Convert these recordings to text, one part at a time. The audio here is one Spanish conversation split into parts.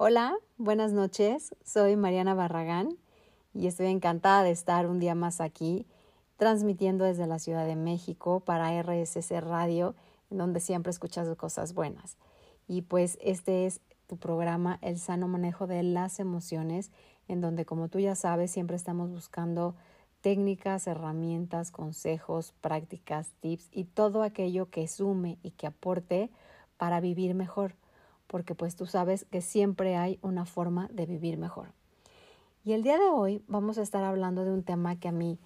Hola, buenas noches. Soy Mariana Barragán y estoy encantada de estar un día más aquí transmitiendo desde la Ciudad de México para RSC Radio, donde siempre escuchas cosas buenas. Y pues este es tu programa El sano manejo de las emociones, en donde como tú ya sabes, siempre estamos buscando técnicas, herramientas, consejos, prácticas, tips y todo aquello que sume y que aporte para vivir mejor, porque pues tú sabes que siempre hay una forma de vivir mejor. Y el día de hoy vamos a estar hablando de un tema que a mí,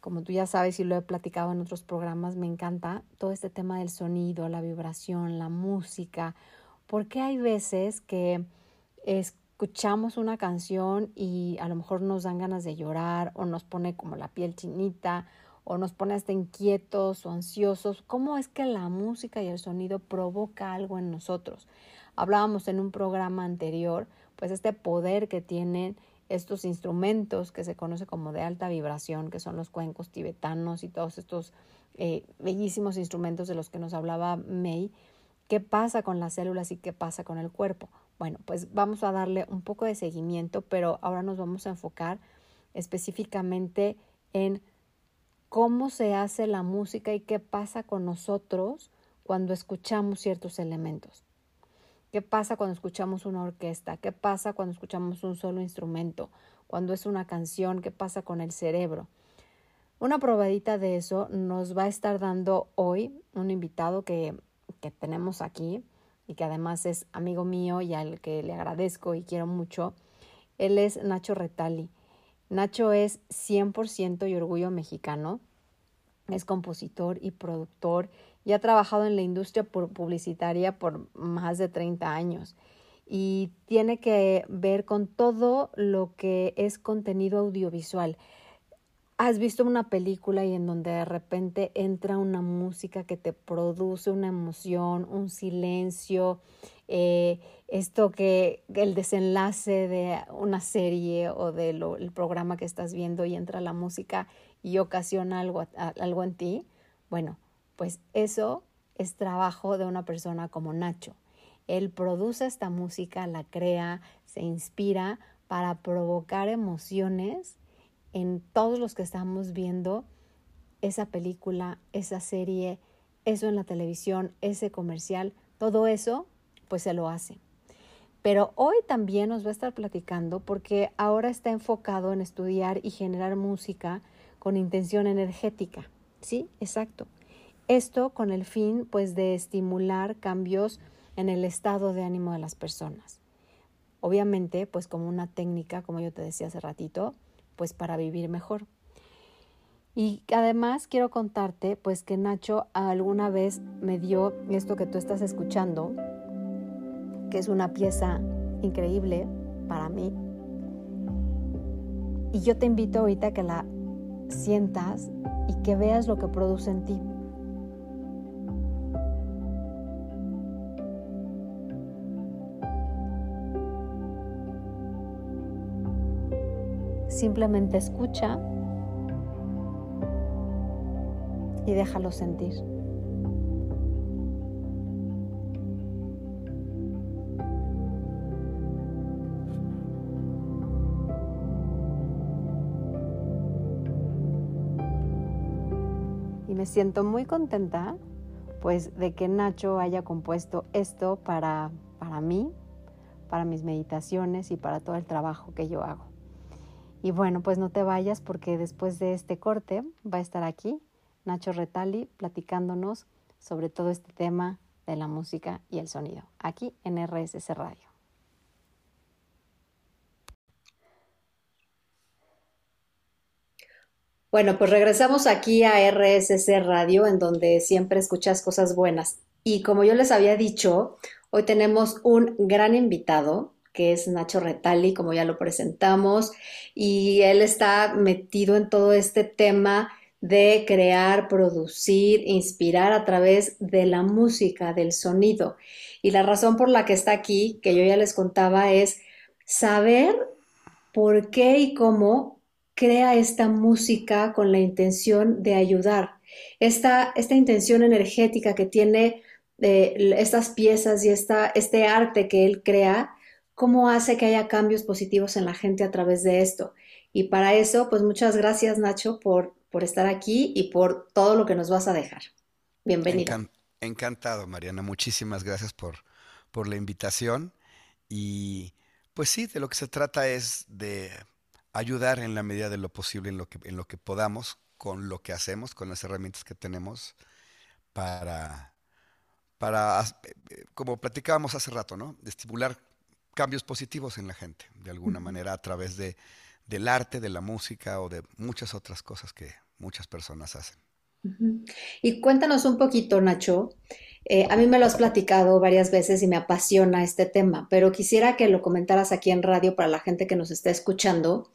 como tú ya sabes y lo he platicado en otros programas, me encanta, todo este tema del sonido, la vibración, la música, porque hay veces que escuchamos una canción y a lo mejor nos dan ganas de llorar o nos pone como la piel chinita o nos pone hasta inquietos o ansiosos. ¿Cómo es que la música y el sonido provoca algo en nosotros? Hablábamos en un programa anterior, pues este poder que tienen estos instrumentos que se conoce como de alta vibración, que son los cuencos tibetanos y todos estos eh, bellísimos instrumentos de los que nos hablaba May, qué pasa con las células y qué pasa con el cuerpo. Bueno, pues vamos a darle un poco de seguimiento, pero ahora nos vamos a enfocar específicamente en cómo se hace la música y qué pasa con nosotros cuando escuchamos ciertos elementos. ¿Qué pasa cuando escuchamos una orquesta? ¿Qué pasa cuando escuchamos un solo instrumento? Cuando es una canción, ¿qué pasa con el cerebro? Una probadita de eso nos va a estar dando hoy un invitado que, que tenemos aquí, y que además es amigo mío y al que le agradezco y quiero mucho, él es Nacho Retali. Nacho es 100% y orgullo mexicano, es compositor y productor y ha trabajado en la industria publicitaria por más de 30 años y tiene que ver con todo lo que es contenido audiovisual. Has visto una película y en donde de repente entra una música que te produce una emoción, un silencio, eh, esto que el desenlace de una serie o del programa que estás viendo y entra la música y ocasiona algo, algo en ti, bueno, pues eso es trabajo de una persona como Nacho. Él produce esta música, la crea, se inspira para provocar emociones en todos los que estamos viendo esa película, esa serie, eso en la televisión, ese comercial, todo eso, pues se lo hace. Pero hoy también nos va a estar platicando porque ahora está enfocado en estudiar y generar música con intención energética. Sí, exacto. Esto con el fin pues de estimular cambios en el estado de ánimo de las personas. Obviamente, pues como una técnica, como yo te decía hace ratito, pues para vivir mejor. Y además quiero contarte pues que Nacho alguna vez me dio esto que tú estás escuchando, que es una pieza increíble para mí. Y yo te invito ahorita a que la sientas y que veas lo que produce en ti. Simplemente escucha y déjalo sentir. Y me siento muy contenta pues de que Nacho haya compuesto esto para, para mí, para mis meditaciones y para todo el trabajo que yo hago. Y bueno, pues no te vayas porque después de este corte va a estar aquí Nacho Retali platicándonos sobre todo este tema de la música y el sonido, aquí en RSS Radio. Bueno, pues regresamos aquí a RSC Radio, en donde siempre escuchas cosas buenas. Y como yo les había dicho, hoy tenemos un gran invitado que es Nacho Retali, como ya lo presentamos, y él está metido en todo este tema de crear, producir, inspirar a través de la música, del sonido. Y la razón por la que está aquí, que yo ya les contaba, es saber por qué y cómo crea esta música con la intención de ayudar. Esta, esta intención energética que tiene eh, estas piezas y esta, este arte que él crea, cómo hace que haya cambios positivos en la gente a través de esto. Y para eso, pues muchas gracias Nacho por, por estar aquí y por todo lo que nos vas a dejar. Bienvenido. encantado, Mariana. Muchísimas gracias por, por la invitación. Y pues sí, de lo que se trata es de ayudar en la medida de lo posible, en lo que, en lo que podamos, con lo que hacemos, con las herramientas que tenemos para, para eh, como platicábamos hace rato, ¿no? estimular cambios positivos en la gente, de alguna manera, a través de, del arte, de la música o de muchas otras cosas que muchas personas hacen. Y cuéntanos un poquito, Nacho. Eh, a mí me lo has platicado varias veces y me apasiona este tema, pero quisiera que lo comentaras aquí en radio para la gente que nos está escuchando,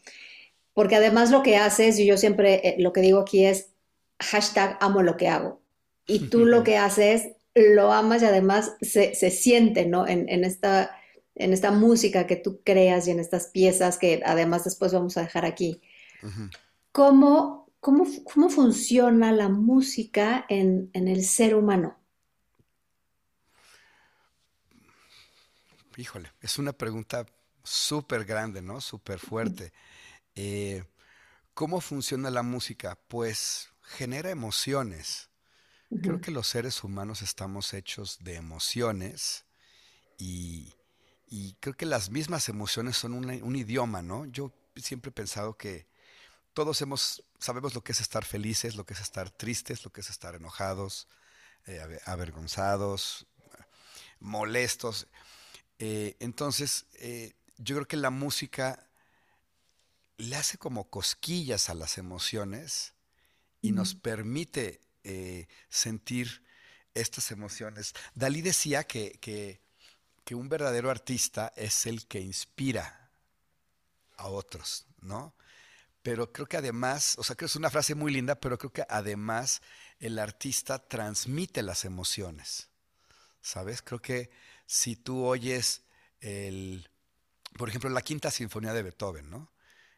porque además lo que haces, y yo siempre eh, lo que digo aquí es hashtag amo lo que hago. Y tú lo que haces, lo amas y además se, siente, ¿no? En, esta, en esta música que tú creas y en estas piezas que además después vamos a dejar aquí. ¿Cómo ¿Cómo, funciona la música en, el ser humano? Híjole, es una pregunta súper grande, ¿no? Súper fuerte. Eh, ¿Cómo funciona la música? Pues genera emociones. Creo que los seres humanos estamos hechos de emociones y, creo que las mismas emociones son un idioma, ¿no? Yo siempre he pensado que todos hemos, sabemos lo que es estar felices, lo que es estar tristes, lo que es estar enojados, eh, avergonzados, molestos. Eh, entonces, eh, yo creo que la música le hace como cosquillas a las emociones y nos permite sentir estas emociones. Dalí decía que, que un verdadero artista es el que inspira a otros, ¿no? pero creo que además, o sea, creo que es una frase muy linda, pero creo que además el artista transmite las emociones, ¿sabes? Creo que si tú oyes el, por ejemplo, la quinta sinfonía de Beethoven, ¿no?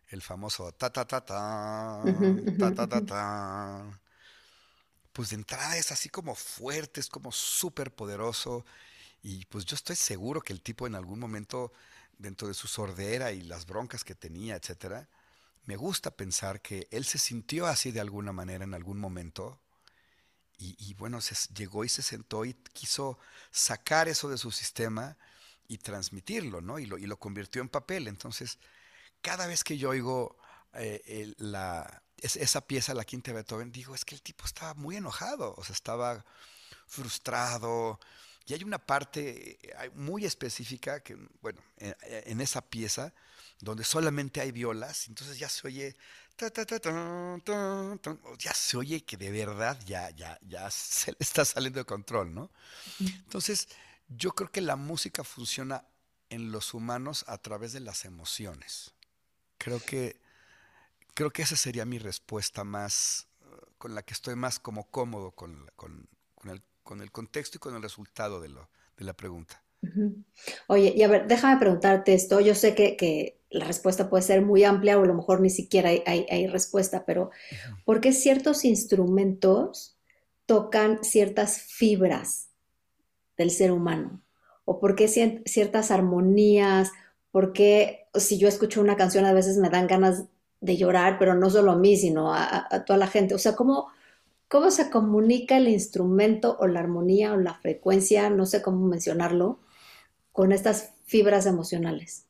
El famoso ta ta ta ta, ta ta ta ta. Pues de entrada es así como fuerte, es como súper poderoso. Y pues yo estoy seguro que el tipo en algún momento, dentro de su sordera y las broncas que tenía, etcétera, me gusta pensar que él se sintió así de alguna manera en algún momento y, bueno, se, llegó y se sentó y quiso sacar eso de su sistema y transmitirlo, ¿no? Y lo, y lo convirtió en papel. Entonces, cada vez que yo oigo eh, la, esa pieza, la quinta de Beethoven, digo, es que el tipo estaba muy enojado, o sea, estaba frustrado. Y hay una parte eh, muy específica que, bueno, en esa pieza, donde solamente hay violas, entonces ya se oye, ya se oye que de verdad ya, ya, ya se le está saliendo de control, ¿no? Entonces, yo creo que la música funciona en los humanos a través de las emociones. Creo que, creo que esa sería mi respuesta más, con la que estoy más como cómodo con, con, el, con el contexto y con el resultado de, lo, de la pregunta. Oye, y a ver, déjame preguntarte esto. Yo sé que, la respuesta puede ser muy amplia o a lo mejor ni siquiera hay, respuesta, pero ¿por qué ciertos instrumentos tocan ciertas fibras del ser humano? ¿O por qué ciertas armonías? ¿Por qué si yo escucho una canción a veces me dan ganas de llorar, pero no solo a mí, sino a, a toda la gente? O sea, ¿cómo, ¿cómo se comunica el instrumento o la armonía o la frecuencia? No sé cómo mencionarlo con estas fibras emocionales?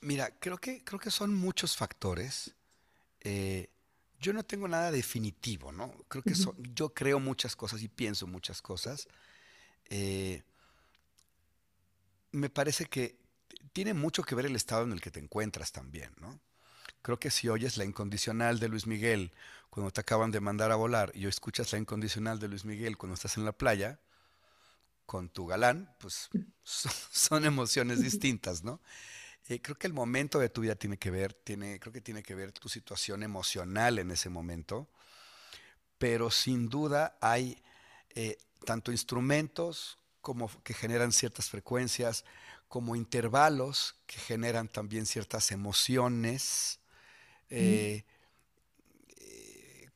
Mira, creo que, creo que son muchos factores. Eh, yo no tengo nada definitivo, ¿no? Creo que yo creo muchas cosas y pienso muchas cosas. Eh, me parece que tiene mucho que ver el estado en el que te encuentras también, ¿no? Creo que si oyes la incondicional de Luis Miguel cuando te acaban de mandar a volar y escuchas la incondicional de Luis Miguel cuando estás en la playa, con tu galán, pues son, emociones distintas, ¿no? Eh, creo que el momento de tu vida tiene que ver, tiene, creo que tiene que ver tu situación emocional en ese momento, pero sin duda hay eh, tanto instrumentos como que generan ciertas frecuencias, como intervalos que generan también ciertas emociones, eh,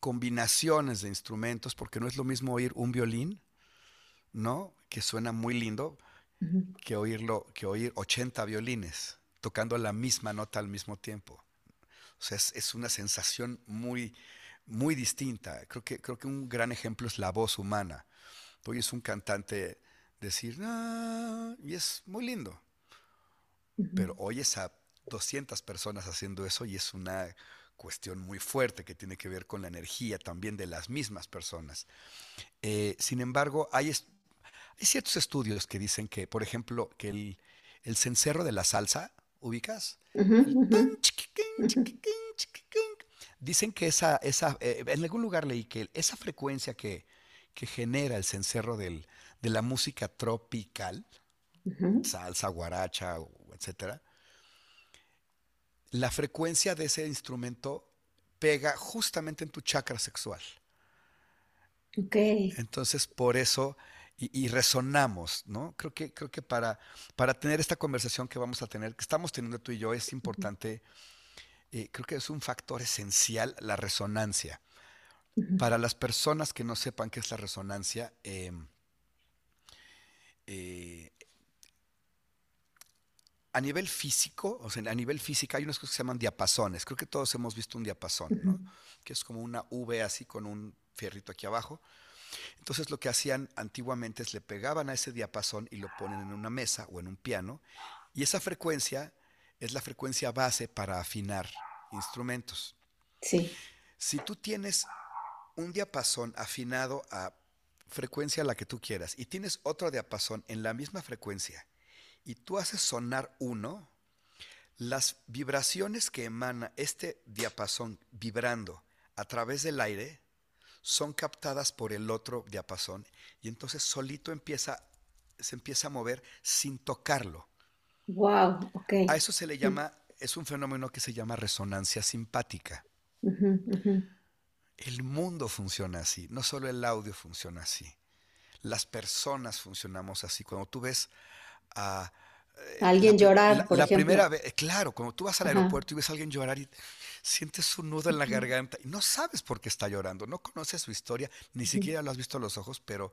combinaciones de instrumentos, porque no es lo mismo oír un violín, ¿no? que suena muy lindo, que, oírlo, que oír 80 violines. tocando la misma nota al mismo tiempo. O sea, es, una sensación muy, muy distinta. Creo que, creo que un gran ejemplo es la voz humana. Tú oyes un cantante decir, ah", y es muy lindo. Pero oyes a 200 personas haciendo eso y es una cuestión muy fuerte que tiene que ver con la energía también de las mismas personas. Eh, sin embargo, hay, hay, ciertos estudios que dicen que, por ejemplo, que el, el cencerro de la salsa, ¿ubicas? Dicen que esa, esa eh, en algún lugar leí que esa frecuencia que, que genera el cencerro del, de la música tropical, salsa, guaracha, etcétera, la frecuencia de ese instrumento pega justamente en tu chakra sexual. Ok. Entonces, por eso, y, resonamos, ¿no? Creo que, creo que para, para tener esta conversación que vamos a tener, que estamos teniendo tú y yo, es importante, eh, creo que es un factor esencial la resonancia. Para las personas que no sepan qué es la resonancia, em, eh, a nivel físico, o sea, a nivel físico hay unas cosas que se llaman diapasones. Creo que todos hemos visto un diapasón, ¿no? Que es como una V así con un fierrito aquí abajo. Entonces lo que hacían antiguamente es le pegaban a ese diapasón y lo ponen en una mesa o en un piano. Y esa frecuencia es la frecuencia base para afinar instrumentos. Sí. Si tú tienes un diapasón afinado a frecuencia la que tú quieras y tienes otro diapasón en la misma frecuencia y tú haces sonar uno, las vibraciones que emana este diapasón vibrando a través del aire son captadas por el otro diapasón y entonces solito empieza, se empieza a mover sin tocarlo. Wow, A eso se le llama, es un fenómeno que se llama resonancia simpática. El mundo funciona así, no solo el audio funciona así. Las personas funcionamos así. Cuando tú ves a... Eh, alguien llorar, la, por la primera vez, claro, cuando tú vas al aeropuerto y ves a alguien llorar y sientes un nudo en la garganta y no sabes por qué está llorando, no conoces su historia, ni siquiera lo has visto a los ojos, pero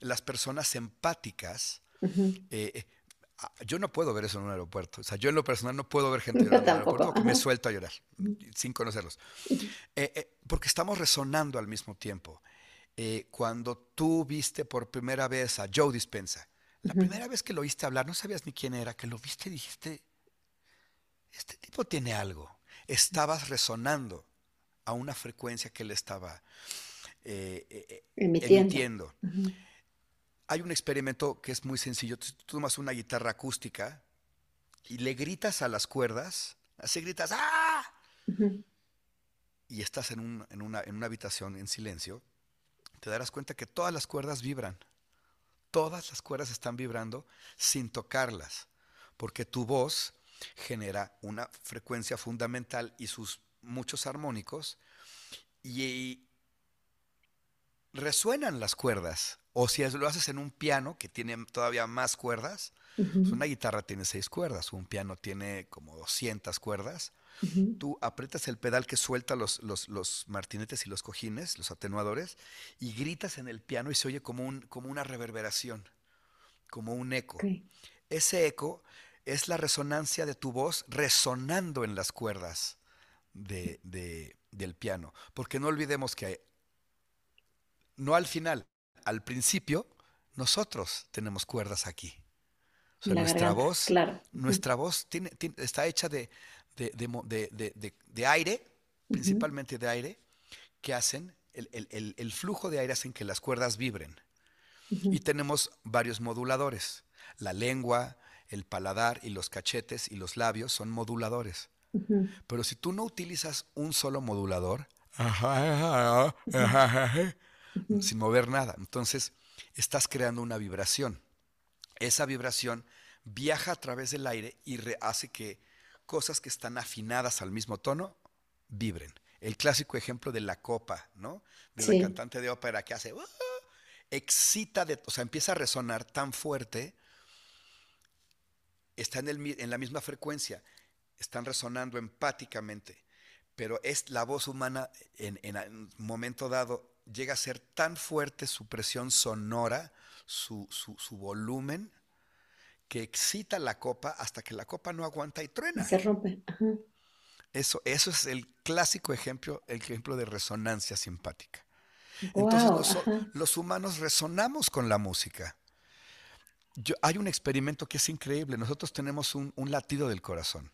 las personas empáticas, eh, eh, ah, yo no puedo ver eso en un aeropuerto. O sea, yo en lo personal no puedo ver gente llorando en un aeropuerto porque me suelto a llorar sin conocerlos. porque estamos resonando al mismo tiempo. cuando tú viste por primera vez a Joe Dispensa, la primera vez que lo oíste hablar, no sabías ni quién era, que lo viste y dijiste, este tipo tiene algo. Estabas resonando a una frecuencia que él estaba eh, eh, eh, emitiendo. Hay un experimento que es muy sencillo. Tú, tomas una guitarra acústica y le gritas a las cuerdas, así gritas, ¡ah! Y estás en, en, una, en una habitación en silencio, te darás cuenta que todas las cuerdas vibran todas las cuerdas están vibrando sin tocarlas, porque tu voz genera una frecuencia fundamental y sus muchos armónicos y resuenan las cuerdas. O si lo haces en un piano que tiene todavía más cuerdas, pues una guitarra tiene seis cuerdas, un piano tiene como 200 cuerdas. Tú aprietas el pedal que suelta los, los, martinetes y los cojines, los atenuadores, y gritas en el piano y se oye como, un, como una reverberación, como un eco. Ese eco es la resonancia de tu voz resonando en las cuerdas de, del piano. Porque no olvidemos que no al final, al principio, nosotros tenemos cuerdas aquí. nuestra voz, nuestra voz tiene, está hecha de, de, aire, principalmente de aire, que hacen, el, flujo de aire hacen que las cuerdas vibren. Y tenemos varios moduladores. La lengua, el paladar y los cachetes y los labios son moduladores. Pero si tú no utilizas un solo modulador, sin mover nada, entonces estás creando una vibración. Esa vibración viaja a través del aire y hace que cosas que están afinadas al mismo tono vibren. El clásico ejemplo de la copa, ¿no? De la cantante de ópera que hace, excita, de, o sea, empieza a resonar tan fuerte, está en, el, en la misma frecuencia, están resonando empáticamente, pero es la voz humana en, en un momento dado llega a ser tan fuerte su presión sonora, su, su, su volumen, que excita la copa hasta que la copa no aguanta y truena. Se rompe. Eso, eso es el clásico ejemplo, el ejemplo de resonancia simpática. Entonces los, humanos resonamos con la música. Yo, hay un experimento que es increíble. Nosotros tenemos un, latido del corazón.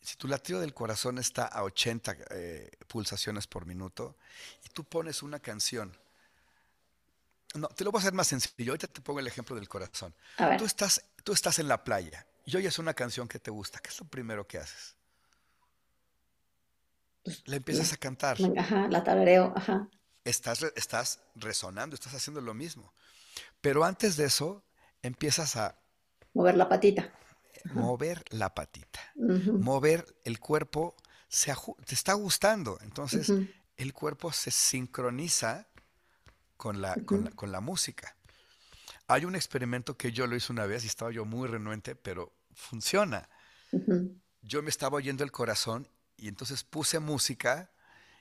Si tu latido del corazón está a 80 eh, pulsaciones por minuto y tú pones una canción, no, te lo voy a hacer más sencillo. Ahorita te pongo el ejemplo del corazón. Tú estás, tú estás en la playa y oyes una canción que te gusta. ¿Qué es lo primero que haces? Pues, la empiezas a cantar. Ajá, la tarareo, ajá. Estás, estás resonando, estás haciendo lo mismo. Pero antes de eso, empiezas a... Mover la patita. Mover la patita. Mover el cuerpo, se te está gustando. Entonces, el cuerpo se sincroniza con la, con la, música. Hay un experimento que yo lo hice una vez y estaba yo muy renuente, pero funciona. Yo me estaba oyendo el corazón y entonces puse música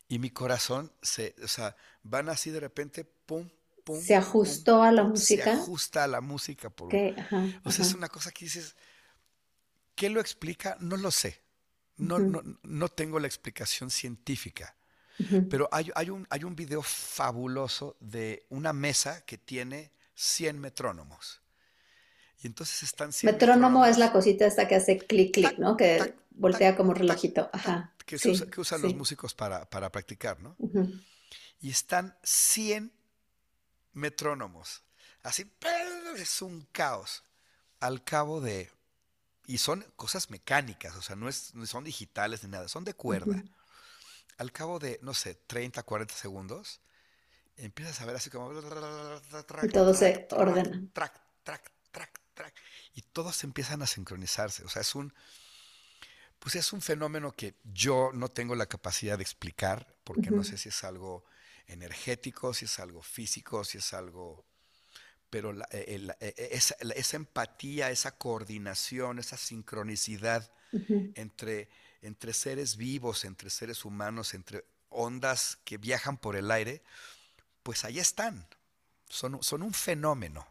y mi corazón se, o sea, van así de repente, pum, pum. Se ajustó a la música. Se ajusta a la música. Por, o sea, es una cosa que dices, ¿qué lo explica? No lo sé. No, no, no tengo la explicación científica. Pero hay, hay, un, hay un video fabuloso de una mesa que tiene 100 metrónomos. Y entonces están 100 Metrónomo es la cosita esta que hace clic, clic, ¿no? Que voltea como relojito. Ajá. Que, usan los músicos para, practicar, ¿no? Y están 100 metrónomos. Así, es un caos. Al cabo de... Y son cosas mecánicas, o sea, no, es, no son digitales ni nada, son de cuerda. Al cabo de, no sé, 30, 40 segundos, empiezas a ver así como... Y todo se ordena. Track, track, track, track. Y todos empiezan a sincronizarse. O sea, es un pues es un fenómeno que yo no tengo la capacidad de explicar, porque no sé si es algo energético, si es algo físico, si es algo... Pero eh, eh, eh, esa, empatía, esa coordinación, esa sincronicidad entre, entre seres vivos, entre seres humanos, entre ondas que viajan por el aire, pues ahí están. Son, son un fenómeno.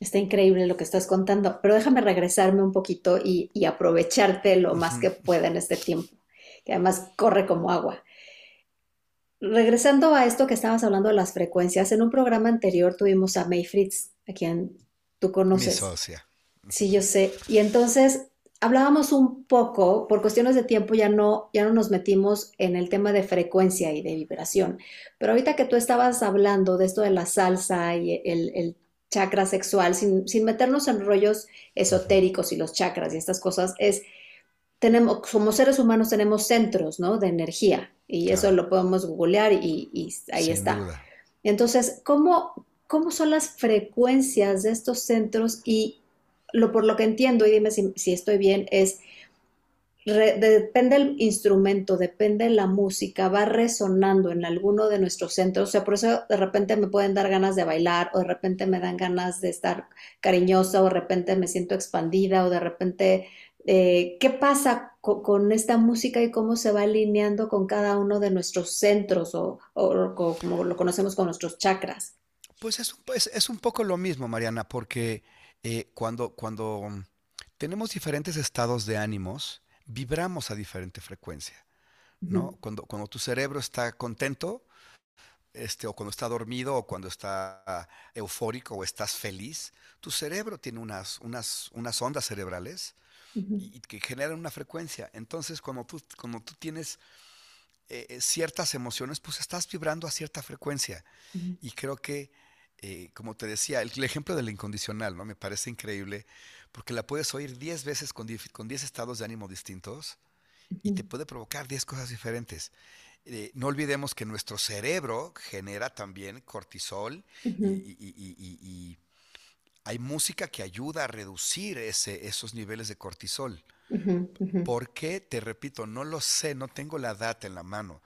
Está increíble lo que estás contando, pero déjame regresarme un poquito y, aprovecharte lo más que pueda en este tiempo, que además corre como agua. Regresando a esto que estabas hablando de las frecuencias, en un programa anterior tuvimos a May Fritz, a quien tú conoces. Mi socia. Sí, yo sé. Y entonces hablábamos un poco, por cuestiones de tiempo ya no, ya no nos metimos en el tema de frecuencia y de vibración, pero ahorita que tú estabas hablando de esto de la salsa y el, el chakra sexual, sin, meternos en rollos esotéricos y los chakras y estas cosas, es, tenemos, como seres humanos tenemos centros, ¿no? De energía y eso lo podemos googlear y, ahí está. Entonces, ¿cómo, ¿cómo son las frecuencias de estos centros? Y lo por lo que entiendo, y dime si, si estoy bien, es depende el instrumento, depende la música, va resonando en alguno de nuestros centros. O sea, por eso de repente me pueden dar ganas de bailar, o de repente me dan ganas de estar cariñosa, o de repente me siento expandida, o de repente, eh, ¿qué pasa con, esta música y cómo se va alineando con cada uno de nuestros centros, o, como lo conocemos con nuestros chakras? Pues es, es, un poco lo mismo, Mariana, porque eh, cuando, cuando tenemos diferentes estados de ánimos, vibramos a diferente frecuencia. ¿no? cuando, cuando tu cerebro está contento, este, o cuando está dormido, o cuando está eufórico, o estás feliz, tu cerebro tiene unas, unas, unas ondas cerebrales y, que generan una frecuencia. Entonces, cuando tú, cuando tú tienes eh, eh, ciertas emociones, pues estás vibrando a cierta frecuencia. Y creo que, eh, como te decía, el, el, ejemplo del incondicional, ¿no? Me parece increíble porque la puedes oír 10 veces con 10 estados de ánimo distintos y te puede provocar 10 cosas diferentes. Eh, no olvidemos que nuestro cerebro genera también cortisol y, hay música que ayuda a reducir ese, esos niveles de cortisol. ¿Por qué? Te repito, no lo sé, no tengo la data en la mano,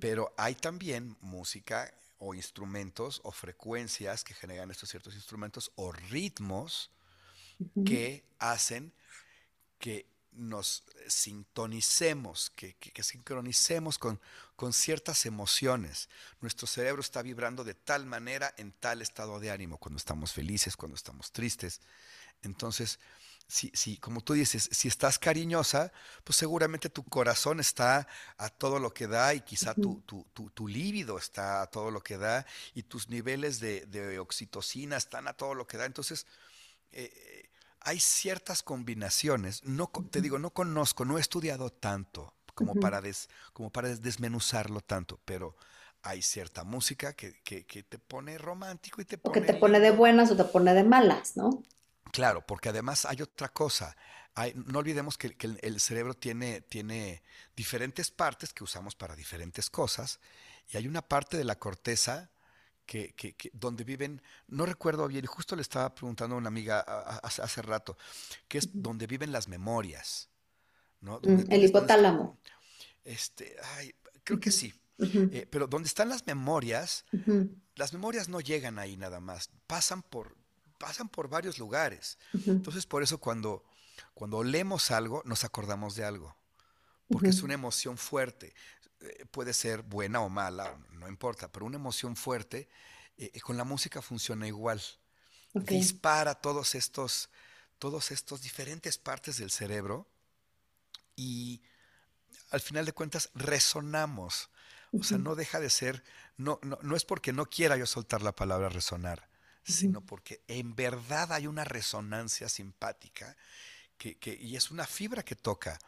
pero hay también música o instrumentos o frecuencias que generan estos ciertos instrumentos o ritmos que hacen que nos sintonicemos, que, sincronicemos con, con, ciertas emociones. Nuestro cerebro está vibrando de tal manera en tal estado de ánimo, cuando estamos felices, cuando estamos tristes. Entonces, si, si, como tú dices, si estás cariñosa, pues seguramente tu corazón está a todo lo que da y quizá tu, tu, tu, líbido está a todo lo que da y tus niveles de, oxitocina están a todo lo que da. Entonces, eh, hay ciertas combinaciones. No, te digo, no conozco, no he estudiado tanto como, para, des, como para desmenuzarlo tanto, pero hay cierta música que, que, que, te pone romántico y te pone... O que te pone de buenas o te pone de malas, ¿no? Claro, porque además hay otra cosa. no olvidemos que, el, cerebro tiene, tiene diferentes partes que usamos para diferentes cosas y hay una parte de la corteza que, donde viven, no recuerdo bien, y justo le estaba preguntando a una amiga hace, rato, que es donde viven las memorias. ¿no? Mm, el hipotálamo. Este, ay, creo que sí. Eh, pero donde están las memorias, las memorias no llegan ahí nada más, pasan por, pasan por varios lugares. Entonces, por eso cuando, cuando olemos algo, nos acordamos de algo, porque es una emoción fuerte. Eh, puede ser buena o mala, no importa, pero una emoción fuerte, eh, eh, con la música funciona igual. Dispara todos estos, todos estos diferentes partes del cerebro y al final de cuentas resonamos. O sea, no deja de ser, no, no, no es porque no quiera yo soltar la palabra resonar, sino porque en verdad hay una resonancia simpática que, y es una fibra que toca.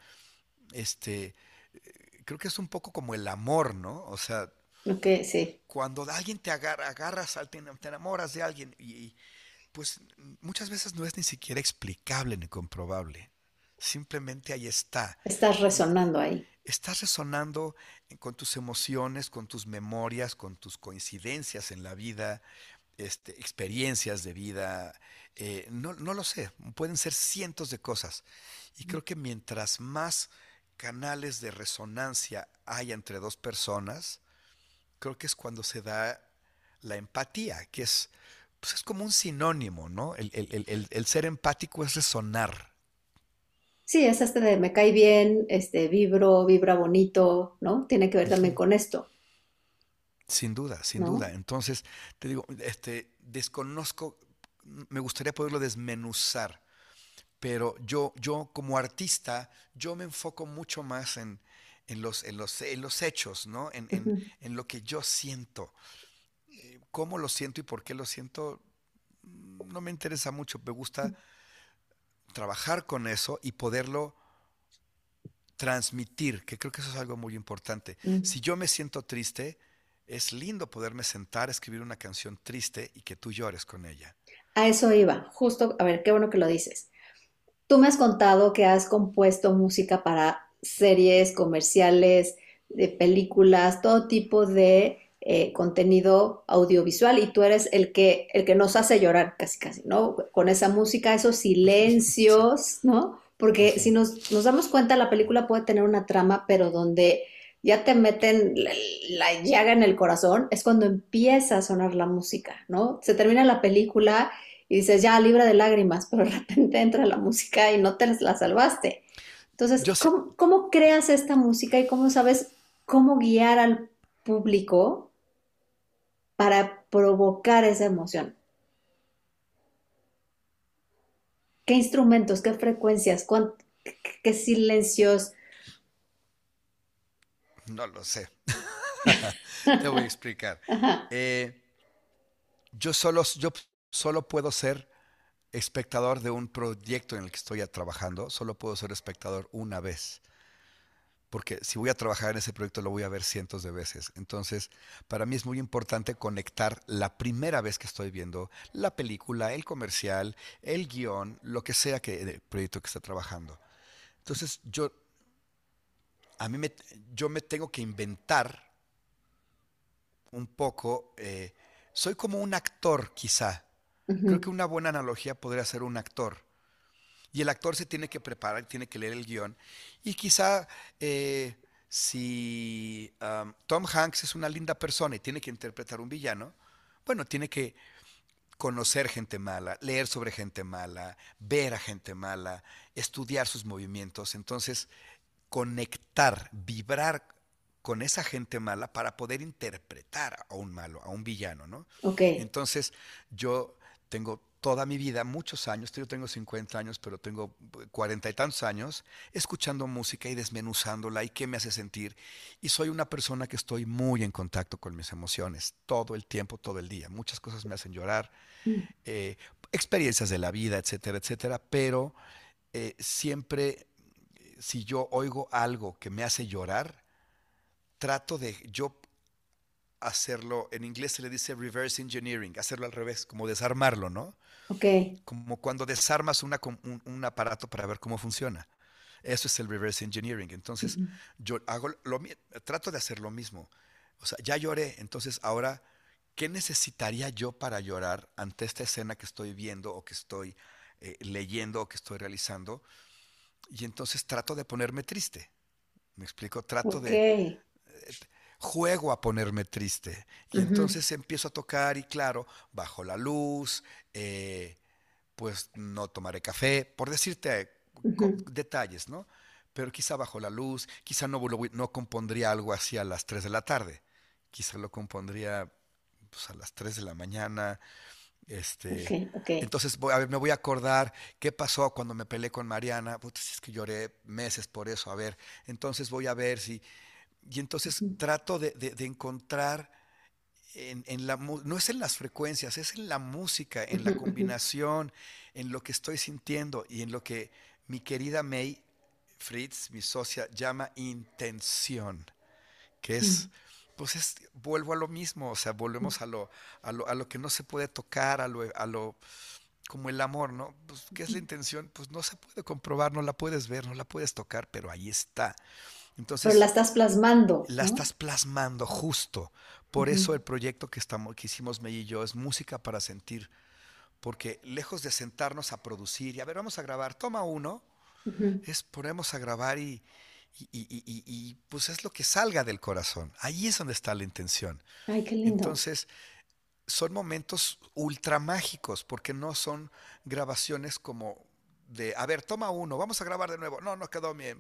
Este, creo que es un poco como el amor, ¿no? O sea, sí. cuando alguien te agarra, agarras, te, te enamoras de alguien y, pues muchas veces no es ni siquiera explicable ni comprobable. Simplemente ahí está. Estás resonando ahí. Estás resonando con tus emociones, con tus memorias, con tus coincidencias en la vida, este, experiencias de vida, eh, no, no, lo sé, pueden ser cientos de cosas. Y creo que mientras más canales de resonancia hay entre dos personas, creo que es cuando se da la empatía, que es, pues es como un sinónimo, ¿no? El, ser empático es resonar. Sí, es este de me cae bien, este vibro, vibra bonito, ¿no? Tiene que ver también con esto. Sin duda, sin duda. Entonces, te digo, este, desconozco, me gustaría poderlo desmenuzar, pero yo, yo como artista, yo me enfoco mucho más en, en, los, en, los, en los hechos, ¿no? En, en, lo que yo siento. Eh, cómo lo siento y por qué lo siento, no me interesa mucho. Me gusta trabajar con eso y poderlo transmitir, que creo que eso es algo muy importante. Si yo me siento triste, es lindo poderme sentar, escribir una canción triste y que tú llores con ella. A eso iba, justo, a ver, qué bueno que lo dices. Tú me has contado que has compuesto música para series, comerciales, de películas, todo tipo de eh, contenido audiovisual y tú eres el que, el que nos hace llorar casi casi, ¿no? Con esa música, esos silencios, ¿no? Porque si nos, nos damos cuenta, la película puede tener una trama, pero donde ya te meten la, llaga en el corazón, es cuando empieza a sonar la música, ¿no? Se termina la película y dices, ya, libre de lágrimas, pero de repente entra la música y no te la salvaste. Entonces, ¿cómo, ¿cómo, creas esta música y cómo sabes cómo guiar al público para provocar esa emoción? ¿Qué instrumentos, qué frecuencias, qué silencios, no lo sé. Te voy a explicar. Eh, yo, solo, yo solo puedo ser espectador de un proyecto en el que estoy trabajando, solo puedo ser espectador una vez. Porque si voy a trabajar en ese proyecto lo voy a ver cientos de veces. Entonces, para mí es muy importante conectar la primera vez que estoy viendo la película, el comercial, el guion, lo que sea que el proyecto que está trabajando. Entonces, yo a mí me, yo me tengo que inventar un poco, eh, soy como un actor quizá. Creo que una buena analogía podría ser un actor. Y el actor se tiene que preparar, tiene que leer el guion. Y quizá eh, si um, Tom Hanks es una linda persona y tiene que interpretar un villano, bueno, tiene que conocer gente mala, leer sobre gente mala, ver a gente mala, estudiar sus movimientos. Entonces, conectar, vibrar con esa gente mala para poder interpretar a un malo, a un villano, ¿no? Ok. Entonces, yo tengo toda mi vida, muchos años, yo tengo 50 años, pero tengo cuarenta y tantos años, escuchando música y desmenuzándola y qué me hace sentir. Y soy una persona que estoy muy en contacto con mis emociones, todo el tiempo, todo el día. Muchas cosas me hacen llorar, mm. eh, experiencias de la vida, etcétera, etcétera, pero eh, siempre, si yo oigo algo que me hace llorar, trato de yo hacerlo, en inglés se le dice reverse engineering, hacerlo al revés, como desarmarlo, ¿no? Ok. Como cuando desarmas una, un, aparato para ver cómo funciona. Eso es el reverse engineering. Entonces, yo hago lo trato de hacer lo mismo. O sea, ya lloré, entonces ahora, ¿qué necesitaría yo para llorar ante esta escena que estoy viendo o que estoy eh, leyendo o que estoy realizando? Y entonces trato de ponerme triste. ¿Me explico? Trato de juego a ponerme triste. Y entonces empiezo a tocar y claro, bajo la luz, eh, pues no tomaré café, por decirte detalles, ¿no? Pero quizá bajo la luz, quizá no, no compondría algo así a las 3 de la tarde, quizá lo compondría pues, a las 3 de la mañana. Este, Entonces voy, a ver, me voy a acordar qué pasó cuando me peleé con Mariana. es que lloré meses por eso. A ver, entonces voy a ver si y entonces trato de, encontrar en, la no es en las frecuencias, es en la música, en la combinación, en lo que estoy sintiendo y en lo que mi querida May Fritz, mi socia, llama intención, que es, pues es, vuelvo a lo mismo, o sea, volvemos a lo, a lo, a lo que no se puede tocar, a lo, a lo, como el amor, ¿no? Pues, ¿qué es la intención? Pues no se puede comprobar, no la puedes ver, no la puedes tocar, pero ahí está. Entonces, Pero la estás plasmando. La estás plasmando, justo. Por eso el proyecto que, estamos, que hicimos May y yo es música para sentir. Porque lejos de sentarnos a producir y a ver, vamos a grabar, toma uno, es ponemos a grabar y, y, pues es lo que salga del corazón. Ahí es donde está la intención. Ay, qué lindo. Entonces, son momentos ultra mágicos porque no son grabaciones como de, a ver, toma uno, vamos a grabar de nuevo. No, no quedó bien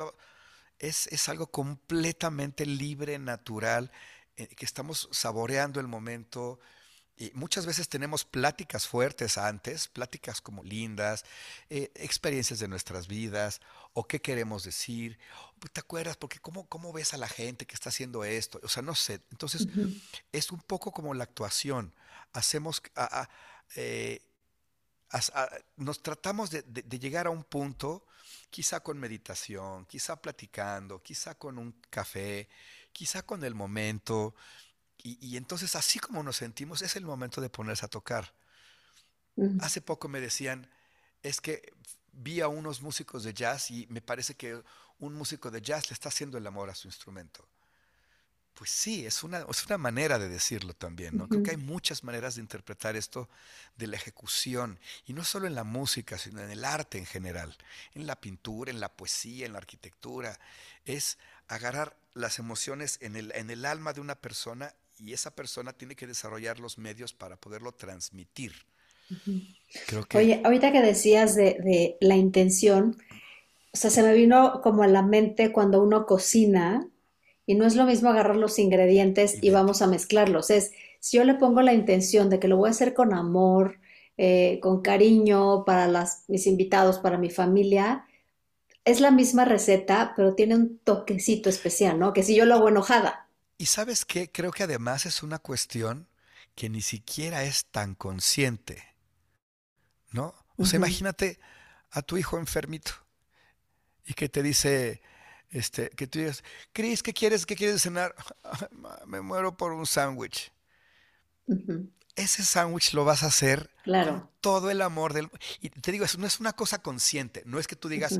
es, algo completamente libre, natural, eh, que estamos saboreando el momento. Y muchas veces tenemos pláticas fuertes antes, pláticas como lindas, eh, experiencias de nuestras vidas, o qué queremos decir. ¿Te acuerdas? Porque ¿cómo, ¿cómo ves a la gente que está haciendo esto? O sea, no sé. Entonces, es un poco como la actuación. Hacemos, eh, nos tratamos de, llegar a un punto quizá con meditación, quizá platicando, quizá con un café, quizá con el momento. Y, entonces así como nos sentimos, es el momento de ponerse a tocar. Hace poco me decían, es que vi a unos músicos de jazz y me parece que un músico de jazz le está haciendo el amor a su instrumento. Pues sí, es una, es una manera de decirlo también, ¿no? Creo que hay muchas maneras de interpretar esto de la ejecución, y no solo en la música, sino en el arte en general, en la pintura, en la poesía, en la arquitectura. Es agarrar las emociones en el, en el alma de una persona y esa persona tiene que desarrollar los medios para poderlo transmitir. Creo que... Oye, ahorita que decías de, de la intención, o sea, se me vino como a la mente cuando uno cocina y no es lo mismo agarrar los ingredientes y vamos a mezclarlos. Es, si yo le pongo la intención de que lo voy a hacer con amor, eh, con cariño para las, mis invitados, para mi familia, es la misma receta, pero tiene un toquecito especial, ¿no? Que si yo lo hago enojada. Y sabes qué, creo que además es una cuestión que ni siquiera es tan consciente, ¿no? O sea, imagínate a tu hijo enfermito y que te dice, este, que tú digas, Cris, ¿qué quieres, qué quieres cenar? Me muero por un sándwich. Ese sándwich lo vas a hacer con todo el amor del Y te digo, eso no es una cosa consciente. No es que tú digas,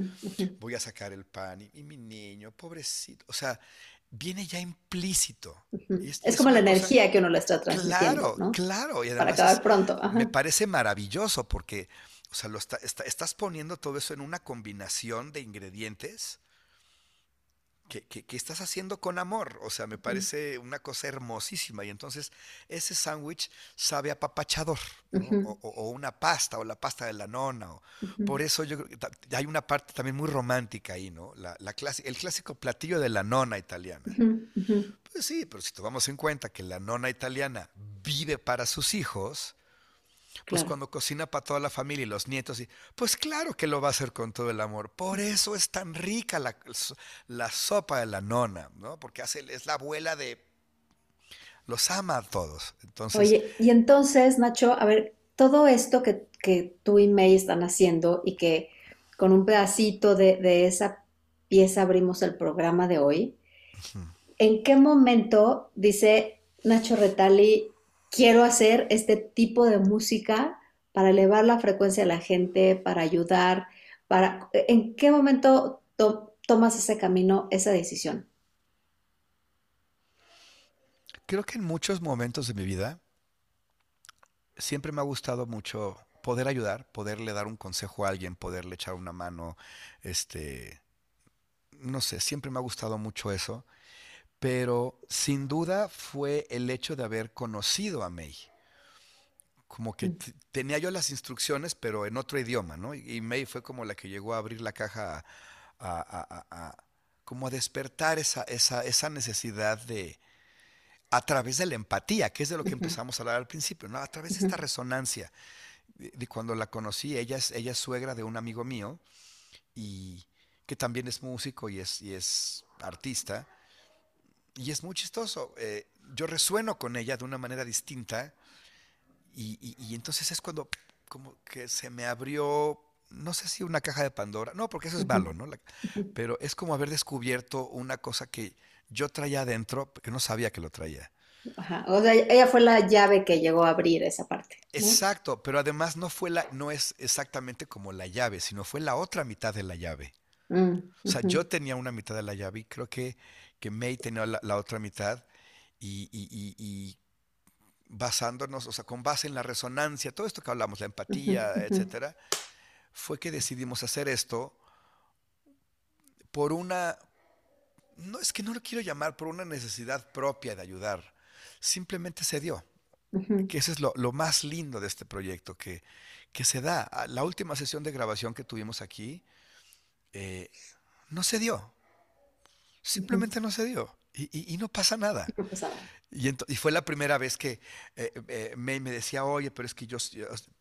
voy a sacar el pan y, mi niño, pobrecito. O sea, viene ya implícito. es, como la energía que uno le está transmitiendo. Claro, claro. Y Para acabar pronto. Me parece maravilloso porque, o sea, lo estás poniendo todo eso en una combinación de ingredientes que, estás haciendo con amor. O sea, me parece una cosa hermosísima. Y entonces ese sándwich sabe a papachador, o, una pasta, o la pasta de la nona. O, Por eso yo creo que hay una parte también muy romántica ahí, ¿no? La, la el clásico platillo de la nona italiana. Pues sí, pero si tomamos en cuenta que la nona italiana vive para sus hijos, Pues cuando cocina para toda la familia y los nietos, y, pues claro que lo va a hacer con todo el amor. Por eso es tan rica la, la sopa de la nona, ¿no? Porque hace, es la abuela de... Los ama a todos. Entonces, Oye, y entonces, Nacho, a ver, todo esto que, que tú y May están haciendo y que con un pedacito de, de esa pieza abrimos el programa de hoy, ¿en qué momento dice Nacho Retali, quiero hacer este tipo de música para elevar la frecuencia de la gente, para ayudar, para ¿en qué momento tomas ese camino, esa decisión? Creo que en muchos momentos de mi vida siempre me ha gustado mucho poder ayudar, poderle dar un consejo a alguien, poderle echar una mano, este, no sé, siempre me ha gustado mucho eso pero sin duda fue el hecho de haber conocido a May. Como que mm. tenía yo las instrucciones, pero en otro idioma, ¿no? Y, May fue como la que llegó a abrir la caja a, como a despertar esa, esa, esa, necesidad de, a través de la empatía, que es de lo que empezamos a hablar al principio, ¿no? A través de esta resonancia. De, cuando la conocí, ella es, ella es suegra de un amigo mío y que también es músico y es, y es artista y es muy chistoso. Eh, yo resueno con ella de una manera distinta y, entonces es cuando como que se me abrió, no sé si una caja de Pandora, no, porque eso es malo, ¿no? pero es como haber descubierto una cosa que yo traía adentro, que no sabía que lo traía. Ajá. O sea, ella fue la llave que llegó a abrir esa parte. Exacto, pero además no fue la, no es exactamente como la llave, sino fue la otra mitad de la llave. Mm, o sea, yo tenía una mitad de la llave y creo que que May tenía la, otra mitad y, basándonos, o sea, con base en la resonancia, todo esto que hablamos, la empatía, etcétera, fue que decidimos hacer esto por una, no es que no lo quiero llamar por una necesidad propia de ayudar, simplemente se dio. Que eso es lo, más lindo de este proyecto, que, que se da. La última sesión de grabación que tuvimos aquí eh, no se dio. Simplemente no se dio. Y, no pasa nada. Y, y, fue la primera vez que eh, eh, me, decía, oye, pero es que yo,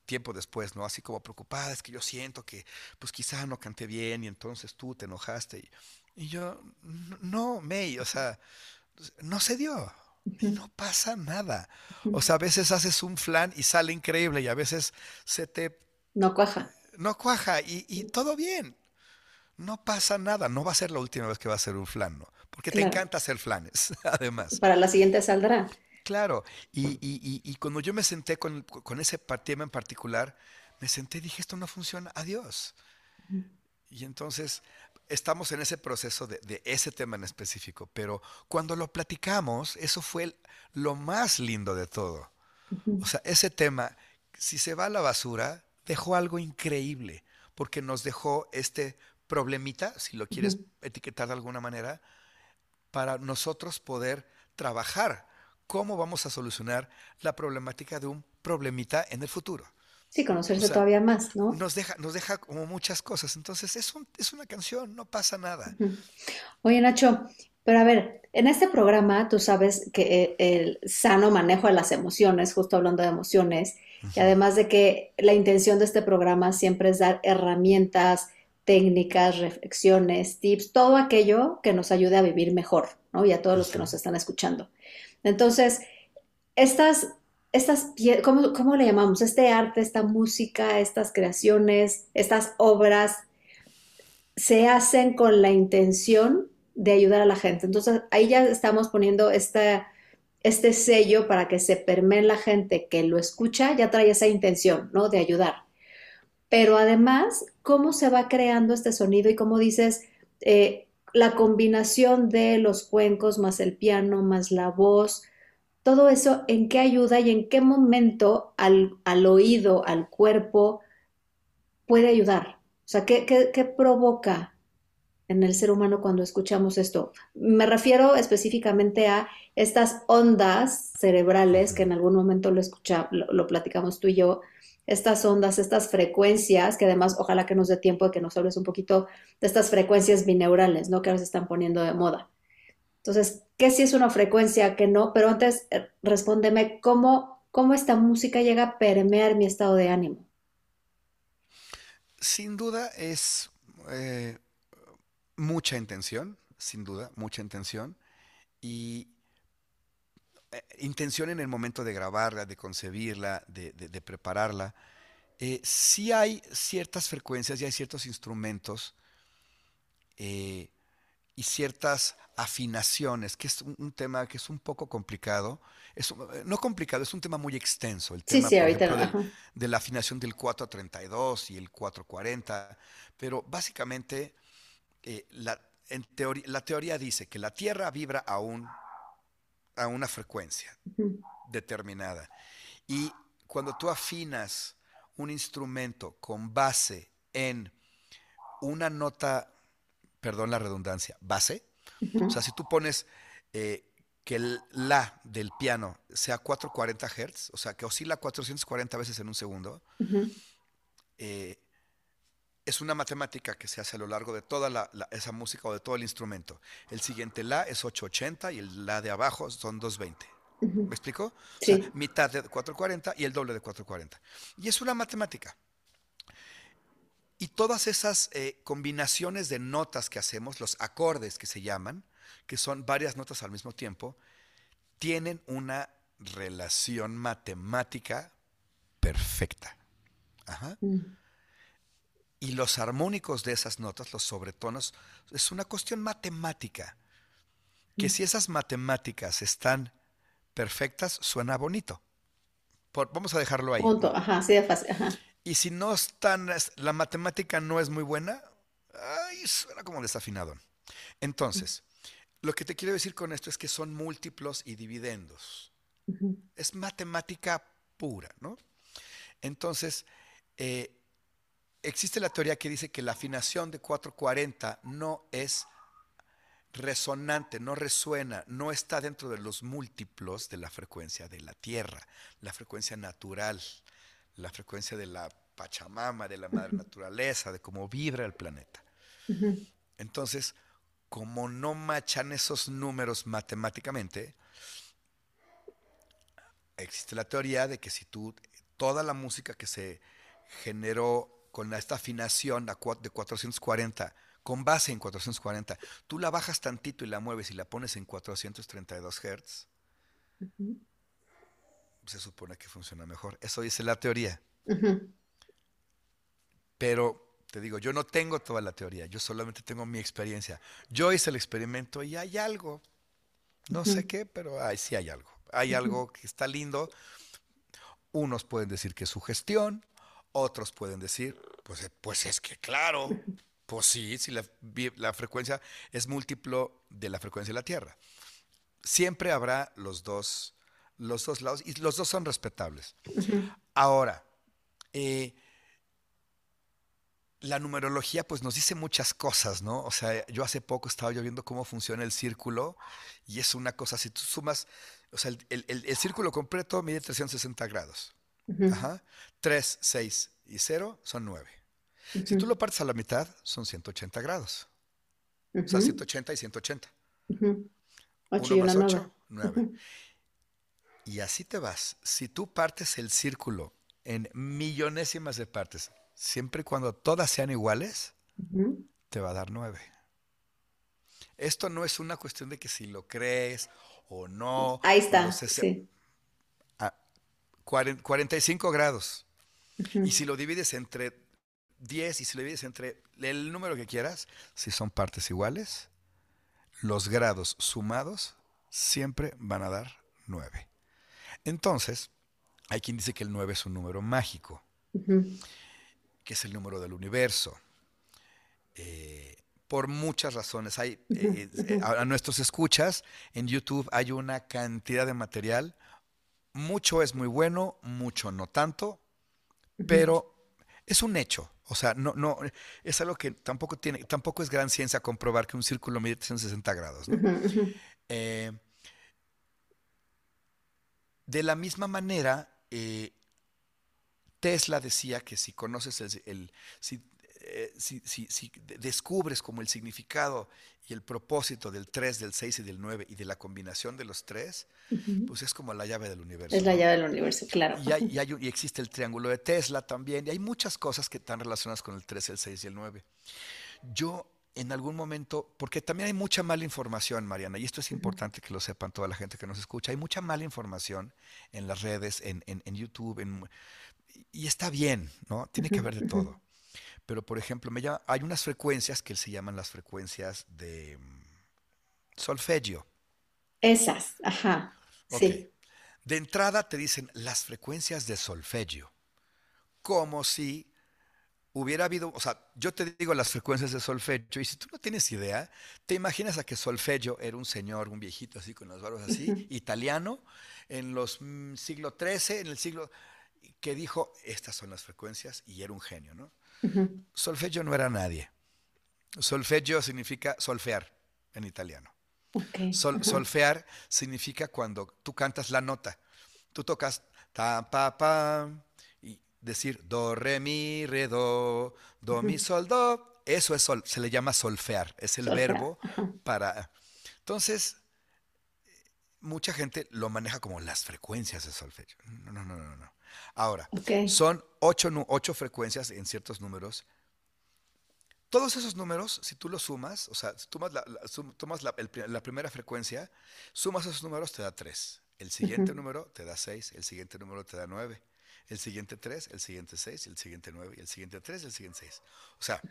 tiempo después, ¿no? Así como preocupada, es que yo siento que, pues quizá no canté bien y entonces tú te enojaste. Y, yo, no, May, o sea, no se dio. Y no pasa nada. O sea, a veces haces un flan y sale increíble y a veces se te... No cuaja. No cuaja y, y todo bien no pasa nada, no va a ser la última vez que va a ser un flan, ¿no? Porque te encanta hacer flanes, además. Para la siguiente saldrá. Claro, y, y, cuando yo me senté con, con, ese tema en particular, me senté y dije, esto no funciona, adiós. Y entonces estamos en ese proceso de, de, ese tema en específico, pero cuando lo platicamos, eso fue lo más lindo de todo. O sea, ese tema, si se va a la basura, dejó algo increíble, porque nos dejó este problemita, si lo quieres etiquetar de alguna manera, para nosotros poder trabajar cómo vamos a solucionar la problemática de un problemita en el futuro. Sí, conocerse todavía más, ¿no? Nos deja, nos deja como muchas cosas. Entonces, es, es una canción, no pasa nada. Oye, Nacho, pero a ver, en este programa tú sabes que eh, el sano manejo de las emociones, justo hablando de emociones, y además de que la intención de este programa siempre es dar herramientas, técnicas, reflexiones, tips, todo aquello que nos ayude a vivir mejor, ¿no? Y a todos los que nos están escuchando. Entonces, estas, estas ¿cómo, ¿cómo le llamamos? Este arte, esta música, estas creaciones, estas obras, se hacen con la intención de ayudar a la gente. Entonces, ahí ya estamos poniendo esta, este sello para que se permee la gente que lo escucha, ya trae esa intención, ¿no? De ayudar. Pero además, cómo se va creando este sonido y como dices, eh, la combinación de los cuencos más el piano más la voz, todo eso, ¿en qué ayuda y en qué momento al, oído, al cuerpo, puede ayudar? O sea, ¿qué, qué provoca en el ser humano cuando escuchamos esto? Me refiero específicamente a estas ondas cerebrales que en algún momento lo, escucha, lo platicamos tú y yo, estas ondas, estas frecuencias, que además ojalá que nos dé tiempo de que nos hables un poquito de estas frecuencias bineurales, ¿no? Que ahora se están poniendo de moda. Entonces, ¿qué si es una frecuencia, qué no? Pero antes, eh, respóndeme, ¿cómo, cómo esta música llega a permear mi estado de ánimo. Sin duda es eh, mucha intención, sin duda, mucha intención. Y intención en el momento de grabarla, de concebirla, de, prepararla. Eh, sí hay ciertas frecuencias y hay ciertos instrumentos y ciertas afinaciones, que es un, tema que es un poco complicado. Es, eh, no complicado, es un tema muy extenso. El tema, de, la afinación del 432 y el 440. Pero básicamente, eh, la, en teoría, la teoría dice que la Tierra vibra a, un, a una frecuencia determinada. Y cuando tú afinas un instrumento con base en una nota, perdón la redundancia, base, o sea, si tú pones eh, que el La del piano sea 440 Hz, o sea, que oscila 440 veces en un segundo, eh, es una matemática que se hace a lo largo de toda esa música o de todo el instrumento. El siguiente La es 880 y el La de abajo son 220. ¿Me explico? O sea, mitad de 440 y el doble de 440. Y es una matemática. Y todas esas eh, combinaciones de notas que hacemos, los acordes que se llaman, que son varias notas al mismo tiempo, tienen una relación matemática perfecta. Mm. Y los armónicos de esas notas, los sobretonos, es una cuestión matemática. Que mm. si esas matemáticas están perfectas, suena bonito. vamos a dejarlo ahí. Punto, ajá, sí, fácil. Ajá. Y si no están, la matemática no es muy buena, ay, suena como desafinado. Entonces, lo que te quiero decir con esto es que son múltiplos y dividendos. Es matemática pura, ¿no? Entonces, eh, existe la teoría que dice que la afinación de 440 no es resonante, no resuena, no está dentro de los múltiplos de la frecuencia de la Tierra, la frecuencia natural la frecuencia de la Pachamama, de la madre naturaleza, de cómo vibra el planeta. Entonces, como no machan esos números matemáticamente, existe la teoría de que si tú, toda la música que se generó con esta afinación de 440, con base en 440, tú la bajas tantito y la mueves y la pones en 432 Hz, se supone que funciona mejor. Eso dice la teoría. Pero te digo, yo no tengo toda la teoría, yo solamente tengo mi experiencia. Yo hice el experimento y hay algo, no sé qué, pero sí hay algo. Hay algo que está lindo. Unos pueden decir que es su gestión, otros pueden decir, pues, pues es que claro, pues sí, si la, la frecuencia es múltiplo de la frecuencia de la Tierra. Siempre habrá los dos los dos lados, y los dos son respetables. Ahora, eh, la numerología pues nos dice muchas cosas, ¿no? O sea, yo hace poco estaba yo viendo cómo funciona el círculo y es una cosa, si tú sumas, o sea, el, círculo completo mide 360 grados. Ajá. 3, 6 y 0 son 9. Si tú lo partes a la mitad, son 180 grados. O sea, 180 y 180. 8 más 8, 9. Y así te vas. Si tú partes el círculo en millonésimas de partes, siempre y cuando todas sean iguales, te va a dar nueve. Esto no es una cuestión de que si lo crees o no. Ahí está. sí. 45 grados. Y si lo divides entre 10 y si lo divides entre el número que quieras, si son partes iguales, los grados sumados siempre van a dar 9. Entonces, hay quien dice que el 9 es un número mágico, que es el número del universo. Eh, por muchas razones. Hay, eh, eh, a, nuestros escuchas en YouTube hay una cantidad de material. Mucho es muy bueno, mucho no tanto, pero es un hecho. O sea, no, no, es algo que tampoco tiene, tampoco es gran ciencia comprobar que un círculo mide 360 grados. ¿no? De la misma manera, eh, Tesla decía que si conoces el, eh, si, descubres como el significado y el propósito del 3, del 6 y del 9 y de la combinación de los tres, pues es como la llave del universo. Es la llave del universo, claro. Y, y, existe el triángulo de Tesla también, y hay muchas cosas que están relacionadas con el 3, el 6 y el 9. Yo en algún momento, porque también hay mucha mala información, Mariana, y esto es importante que lo sepan toda la gente que nos escucha, hay mucha mala información en las redes, en, en, YouTube, y está bien, ¿no? Tiene que haber de todo. Pero, por ejemplo, me hay unas frecuencias que se llaman las frecuencias de mm, solfegio. Esas, ajá. Sí. De entrada te dicen las frecuencias de solfegio, como si hubiera habido, o sea, yo te digo las frecuencias de solfegio, y si tú no tienes idea, te imaginas a que solfegio era un señor, un viejito así con las barbas así, italiano, en los mm, siglo XIII, en el siglo, que dijo, estas son las frecuencias, y era un genio, ¿no? Solfegio no era nadie. Solfegio significa solfear en italiano. Solfear significa cuando tú cantas la nota. Tú tocas ta, pa, pa, decir do, re, mi, re, do, do, mi, sol, do. Eso es sol, se le llama solfear, es el verbo para... Entonces, mucha gente lo maneja como las frecuencias de solfegio. No, no, no, no. no. Ahora, son ocho, ocho frecuencias en ciertos números. Todos esos números, si tú los sumas, o sea, si tomas, la, tomas la, la, primera frecuencia, sumas esos números, te da tres. El siguiente número te da seis, el siguiente número te da nueve el siguiente 3, el siguiente 6, el siguiente 9, el siguiente 3, el siguiente 6. O sea,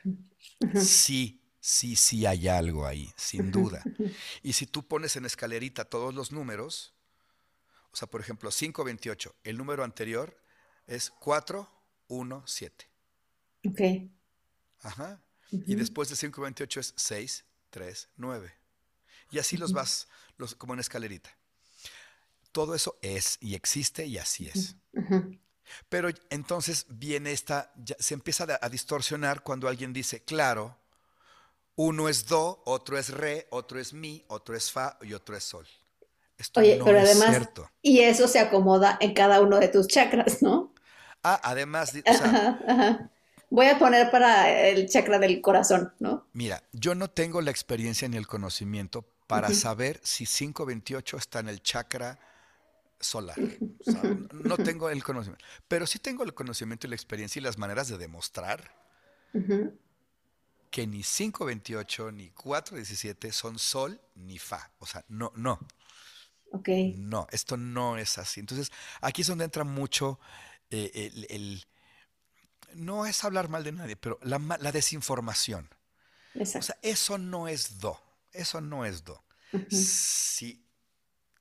sí, sí, sí hay algo ahí, sin duda. Y si tú pones en escalerita todos los números, o sea, por ejemplo, 528, el número anterior es 4, 1, 7. Ok. Ajá. Y después de 528 es 6, 3, 9. Y así los vas, los, como en escalerita. Todo eso es y existe y así es. Pero entonces viene esta, se empieza a, distorsionar cuando alguien dice, claro, uno es do, otro es re, otro es mi, otro es fa y otro es sol. Esto Oye, pero además, y eso se acomoda en cada uno de tus chakras, ¿no? Ah, además, voy a poner para el chakra del corazón, ¿no? Mira, yo no tengo la experiencia ni el conocimiento para saber si 528 está en el chakra solar. no tengo el conocimiento, pero sí tengo el conocimiento y la experiencia y las maneras de demostrar que ni 528 ni 417 son sol ni fa. O sea, no, no. Ok. No, esto no es así. Entonces, aquí es donde entra mucho eh, el, No es hablar mal de nadie, pero la, desinformación. O sea, eso no es do. Eso no es do. Si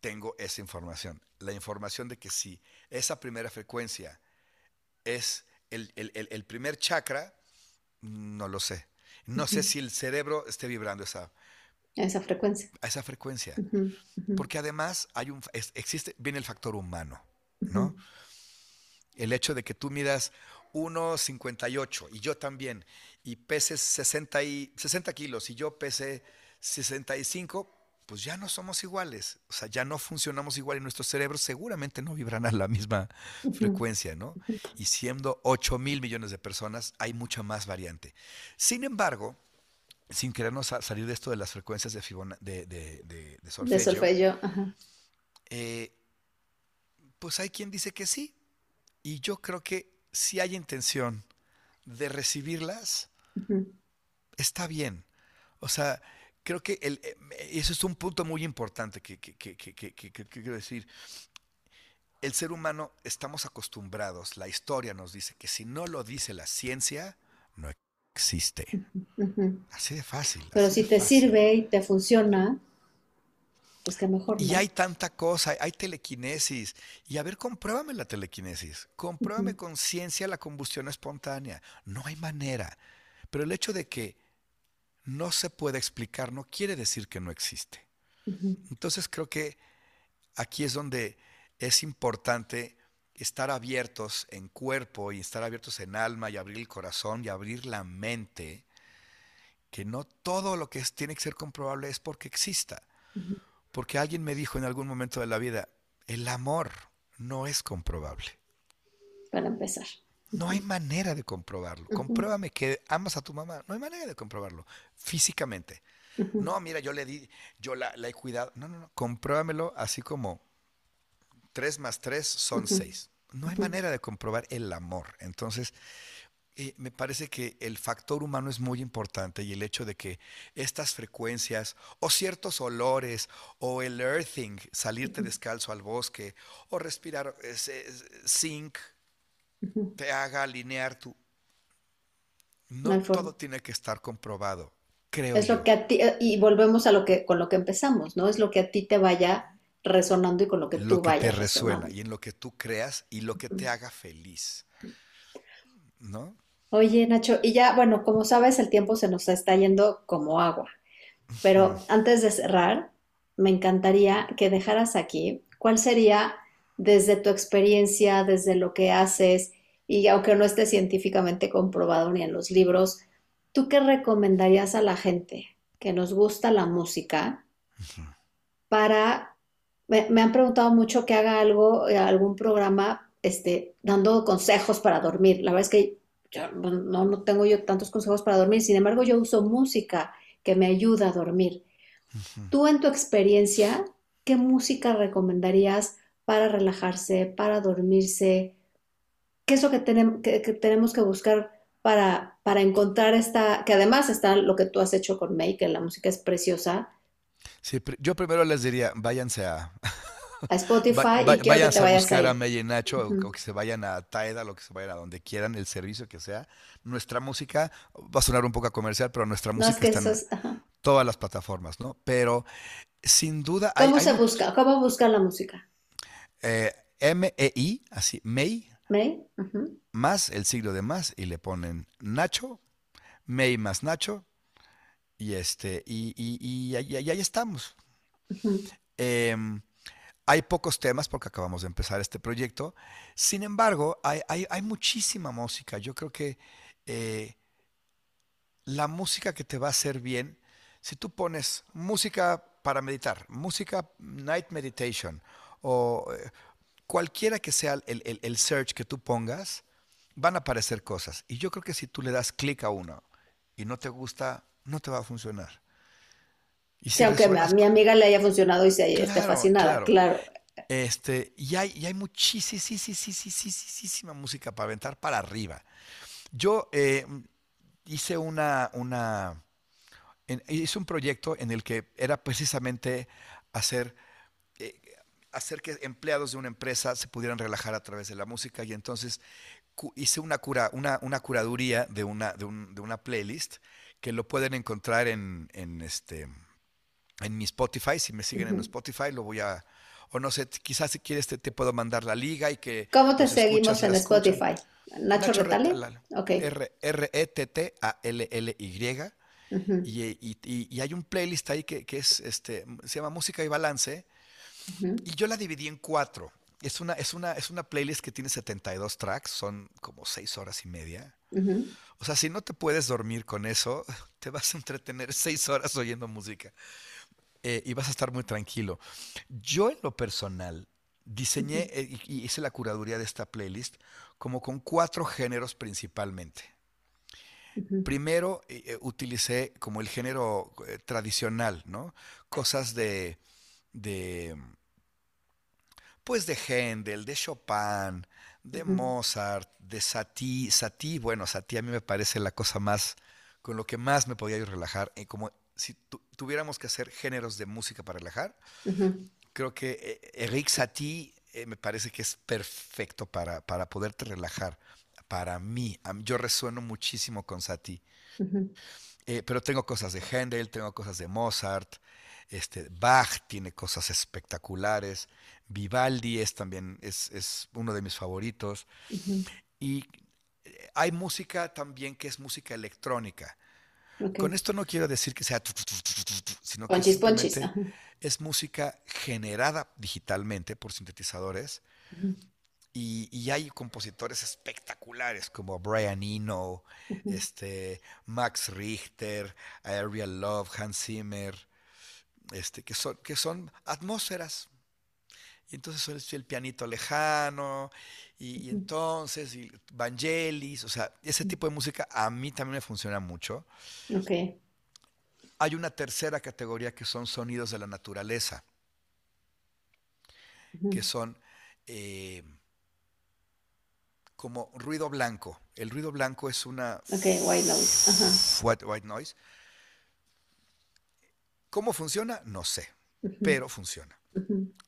tengo esa información. La información de que si esa primera frecuencia es el, primer chakra, no lo sé. No sé si el cerebro esté vibrando esa, esa frecuencia. A esa frecuencia. Porque además hay un, existe, viene el factor humano, ¿no? El hecho de que tú midas 1,58 y yo también, y peses 60, y, 60 kilos y yo pese 65, pues ya no somos iguales, o sea, ya no funcionamos igual y nuestros cerebros seguramente no vibran a la misma frecuencia, ¿no? Y siendo 8 mil millones de personas, hay mucha más variante. Sin embargo, sin querernos salir de esto de las frecuencias de, Fibona, de, de, de, solfegio, eh, pues hay quien dice que sí, y yo creo que si hay intención de recibirlas, está bien. O sea, creo que el, eh, eso es un punto muy importante que, quiero decir. El ser humano estamos acostumbrados, la historia nos dice que si no lo dice la ciencia, no existe. Así de fácil. Pero si te sirve y te funciona, pues que mejor. Y hay tanta cosa, hay telequinesis. Y a ver, compruébame la telequinesis. Compruébame con ciencia la combustión espontánea. No hay manera. Pero el hecho de que no se puede explicar, no quiere decir que no existe. Entonces creo que aquí es donde es importante estar abiertos en cuerpo y estar abiertos en alma y abrir el corazón y abrir la mente, que no todo lo que tiene que ser comprobable es porque exista. Porque alguien me dijo en algún momento de la vida, el amor no es comprobable. Para empezar. No hay manera de comprobarlo. Compruébame que amas a tu mamá. No hay manera de comprobarlo físicamente. No, mira, yo le di, yo la, he cuidado. No, no, no. Compruébamelo así como tres más tres son seis. No hay manera de comprobar el amor. Entonces, eh, me parece que el factor humano es muy importante y el hecho de que estas frecuencias o ciertos olores o el earthing, salirte descalzo al bosque o respirar ese zinc, te haga alinear tu... No, todo tiene que estar comprobado, creo. Es lo que a ti, y volvemos a lo que, con lo que empezamos, ¿no? Es lo que a ti te vaya resonando y con lo que tú. Lo que te resuena y en lo que tú creas y lo que te haga feliz. ¿No? Oye, Nacho, y ya, bueno, como sabes, el tiempo se nos está yendo como agua. Pero antes de cerrar, me encantaría que dejaras aquí cuál sería desde tu experiencia, desde lo que haces, y aunque no esté científicamente comprobado ni en los libros, ¿tú qué recomendarías a la gente que nos gusta la música para... Me, me, han preguntado mucho que haga algo, eh, algún programa, este, dando consejos para dormir. La verdad es que no, no tengo yo tantos consejos para dormir, sin embargo yo uso música que me ayuda a dormir. Tú en tu experiencia, ¿qué música recomendarías para relajarse, para dormirse? ¿Qué es lo que, tenemos que, tenemos que buscar para, para encontrar esta, que además está lo que tú has hecho con May, que la música es preciosa? Sí, yo primero les diría, váyanse a, a Spotify y quiero que te a buscar a, May y Nacho o, que se vayan a Taeda, lo que se vayan a donde quieran, el servicio que sea. Nuestra música va a sonar un poco comercial, pero nuestra música está en todas las plataformas, ¿no? Pero sin duda. ¿Cómo se busca? ¿Cómo busca la música? Eh, M-E-I, así, May. May. Más el siglo de más y le ponen Nacho, May más Nacho. Y este, y, y, ahí, estamos. Hay pocos temas porque acabamos de empezar este proyecto. Sin embargo, hay, muchísima música. Yo creo que eh, la música que te va a hacer bien, si tú pones música para meditar, música night meditation o eh, cualquiera que sea el, el, search que tú pongas, van a aparecer cosas. Y yo creo que si tú le das clic a uno y no te gusta, no te va a funcionar. Y aunque a mi amiga le haya funcionado y se esté fascinada, claro. Este, y hay, y hay muchísima música para aventar para arriba. Yo eh, hice una, una hice un proyecto en el que era precisamente hacer, eh, hacer que empleados de una empresa se pudieran relajar a través de la música y entonces hice una, cura, una, una curaduría de una, de, un, de una playlist que lo pueden encontrar en, en este en mi Spotify. Si me siguen en Spotify, lo voy a. O no sé, quizás si quieres te, puedo mandar la liga y que. ¿Cómo te seguimos en Spotify? Nacho, Nacho R-E-T-T-A-L-L-Y. y, hay un playlist ahí que, es este se llama Música y Balance. Y yo la dividí en cuatro. Es una, es, una, es una playlist que tiene 72 tracks, son como seis horas y media. O sea, si no te puedes dormir con eso, te vas a entretener seis horas oyendo música. Eh, y vas a estar muy tranquilo. Yo en lo personal diseñé eh, y hice la curaduría de esta playlist como con cuatro géneros principalmente. Primero eh, utilicé como el género tradicional, ¿no? Cosas de, de, pues de Händel, de Chopin, de Mozart, de Satie. Satie, bueno, Satie a mí me parece la cosa más, con lo que más me podía relajar, como si tuviéramos que hacer géneros de música para relajar, creo que eh, Eric Satie eh, me parece que es perfecto para, para poderte relajar. Para mí, yo resueno muchísimo con Satie. Eh, pero tengo cosas de Handel, tengo cosas de Mozart, este, Bach tiene cosas espectaculares, Vivaldi es también es, es uno de mis favoritos. Y hay música también que es música electrónica. Con esto no quiero decir que sea, sino que es música generada digitalmente por sintetizadores. y, hay compositores espectaculares como Brian Eno, este, Max Richter, Ariel Love, Hans Zimmer, este, que, son, que son atmósferas. y entonces suena el pianito lejano, y, entonces, y Vangelis, o sea, ese tipo de música a mí también me funciona mucho. Ok. Hay una tercera categoría que son sonidos de la naturaleza, que son eh, como ruido blanco. El ruido blanco es una... Ok, white noise. White, noise. ¿Cómo funciona? No sé, pero funciona.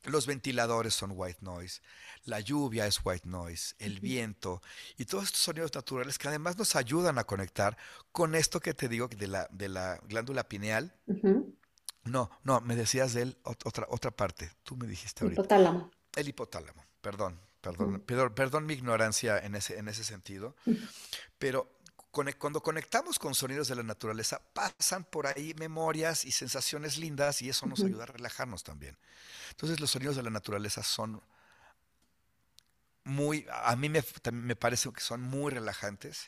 Los ventiladores son white noise, la lluvia es white noise, el viento y todos estos sonidos naturales que además nos ayudan a conectar con esto que te digo de la, de la glándula pineal. No, no, me decías de él otra, otra parte. Tú me dijiste ahorita. Hipotálamo. El hipotálamo, perdón, perdón, perdón, perdón mi ignorancia en ese, en ese sentido. Pero cuando conectamos con sonidos de la naturaleza, pasan por ahí memorias y sensaciones lindas y eso nos ayuda a relajarnos también. Entonces los sonidos de la naturaleza son muy, a mí me, me parece que son muy relajantes.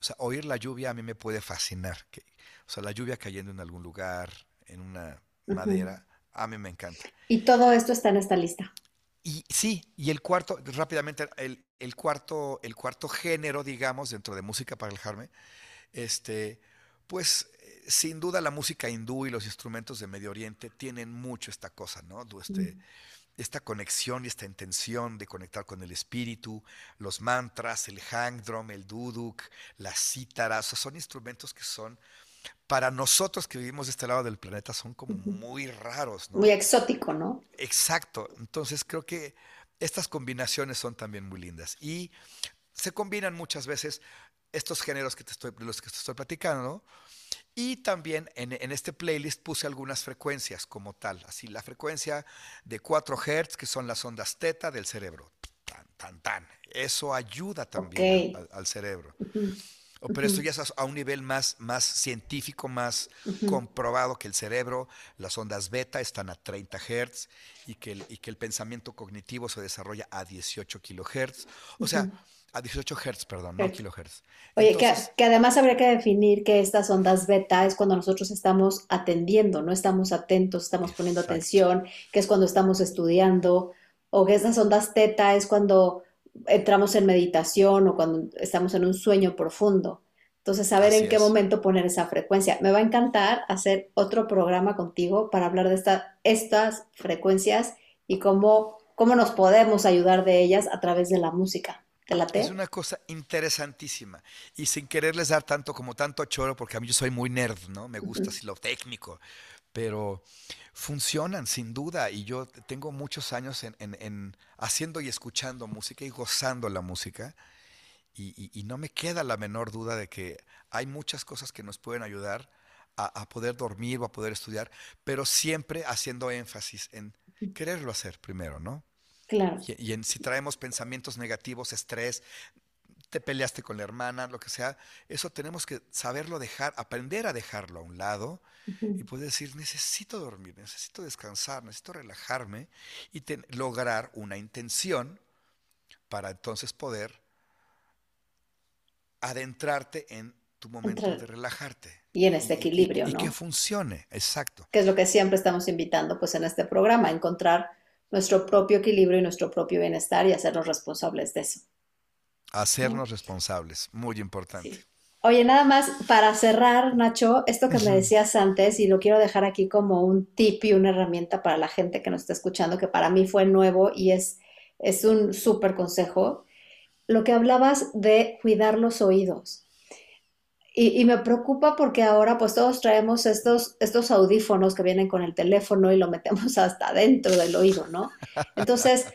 O sea, oír la lluvia a mí me puede fascinar. Que, o sea, la lluvia cayendo en algún lugar, en una madera, a mí me encanta. Y todo esto está en esta lista. Y sí, y el cuarto, rápidamente, el, el, cuarto, el cuarto género, digamos, dentro de música para relajarme, este, pues sin duda la música hindú y los instrumentos de Medio Oriente tienen mucho esta cosa, ¿no? Este, Esta conexión y esta intención de conectar con el espíritu, los mantras, el hang drum, el duduk, las cítaras, son instrumentos que son para nosotros que vivimos de este lado del planeta son como muy raros. Muy exótico, ¿no? Exacto. Entonces creo que estas combinaciones son también muy lindas. Y se combinan muchas veces estos géneros que te estoy, de los que te estoy platicando. Y también en, en, este playlist puse algunas frecuencias como tal. Así, la frecuencia de 4 Hz, que son las ondas teta del cerebro. Tan, tan, tan. Eso ayuda también al, cerebro pero esto ya es a un nivel más, más científico, más comprobado que el cerebro, las ondas beta están a 30 Hz y que el, y que el pensamiento cognitivo se desarrolla a 18 kilohertz. O sea, a 18 Hz, perdón, no kilohertz. Oye, que, que, además habría que definir que estas ondas beta es cuando nosotros estamos atendiendo, no estamos atentos, estamos poniendo atención, que es cuando estamos estudiando, o que estas ondas teta es cuando entramos en meditación o cuando estamos en un sueño profundo. Entonces, saber en qué momento poner esa frecuencia. Me va a encantar hacer otro programa contigo para hablar de estas frecuencias y cómo, cómo nos podemos ayudar de ellas a través de la música. ¿Te late? Es una cosa interesantísima. Y sin quererles dar tanto como tanto choro, porque a mí yo soy muy nerd, ¿no? Me gusta así lo técnico. Pero funcionan sin duda y yo tengo muchos años en, haciendo y escuchando música y gozando la música y, no me queda la menor duda de que hay muchas cosas que nos pueden ayudar a, poder dormir o a poder estudiar, pero siempre haciendo énfasis en quererlo hacer primero, ¿no? Claro. Y, en si traemos pensamientos negativos, estrés, te peleaste con la hermana, lo que sea, eso tenemos que saberlo dejar, aprender a dejarlo a un lado y poder decir, necesito dormir, necesito descansar, necesito relajarme y lograr una intención para entonces poder adentrarte en tu momento de relajarte. Y en este equilibrio, y, ¿no? Y que funcione, exacto. Que es lo que siempre estamos invitando pues en este programa, encontrar nuestro propio equilibrio y nuestro propio bienestar y hacernos responsables de eso. Hacernos responsables, muy importante. Oye, nada más para cerrar, Nacho, esto que me decías antes, y lo quiero dejar aquí como un tip y una herramienta para la gente que nos está escuchando, que para mí fue nuevo y es, es un súper consejo. Lo que hablabas de cuidar los oídos. Y, me preocupa porque ahora pues todos traemos estos, estos audífonos que vienen con el teléfono y lo metemos hasta dentro del oído, ¿no? Entonces,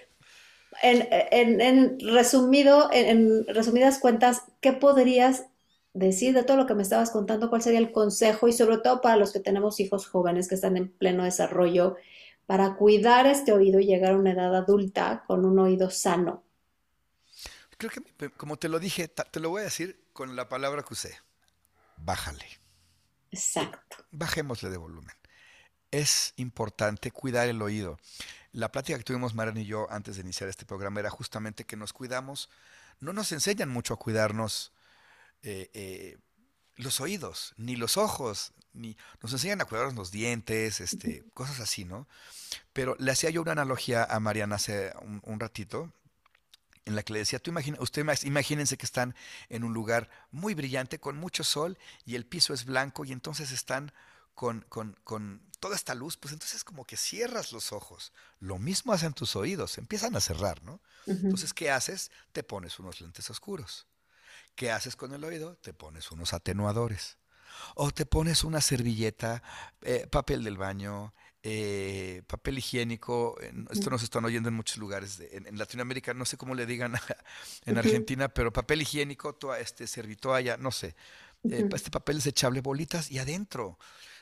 en, resumido, en, resumidas cuentas, ¿qué podrías decir de todo lo que me estabas contando? ¿Cuál sería el consejo? Y sobre todo para los que tenemos hijos jóvenes que están en pleno desarrollo, para cuidar este oído y llegar a una edad adulta con un oído sano. Creo que, como te lo dije, te lo voy a decir con la palabra que usé. Bájale. Exacto. Bajémosle de volumen. Es importante cuidar el oído. La plática que tuvimos Marian y yo antes de iniciar este programa era justamente que nos cuidamos, no nos enseñan mucho a cuidarnos eh, eh, los oídos, ni los ojos, ni nos enseñan a cuidarnos los dientes, este, cosas así, ¿no? Pero le hacía yo una analogía a Mariana hace un, ratito, en la que le decía, tú imagina, usted imagínense que están en un lugar muy brillante, con mucho sol, y el piso es blanco, y entonces están con, con, con toda esta luz, pues entonces como que cierras los ojos. Lo mismo hacen tus oídos, empiezan a cerrar, ¿no? Entonces, ¿qué haces? Te pones unos lentes oscuros. ¿Qué haces con el oído? Te pones unos atenuadores. O te pones una servilleta, eh, papel del baño, eh, papel higiénico. Esto nos están oyendo en muchos lugares. en, Latinoamérica, no sé cómo le digan en Argentina, pero papel higiénico, toa, este, servitoalla, no sé. Eh, este papel desechable, bolitas y adentro.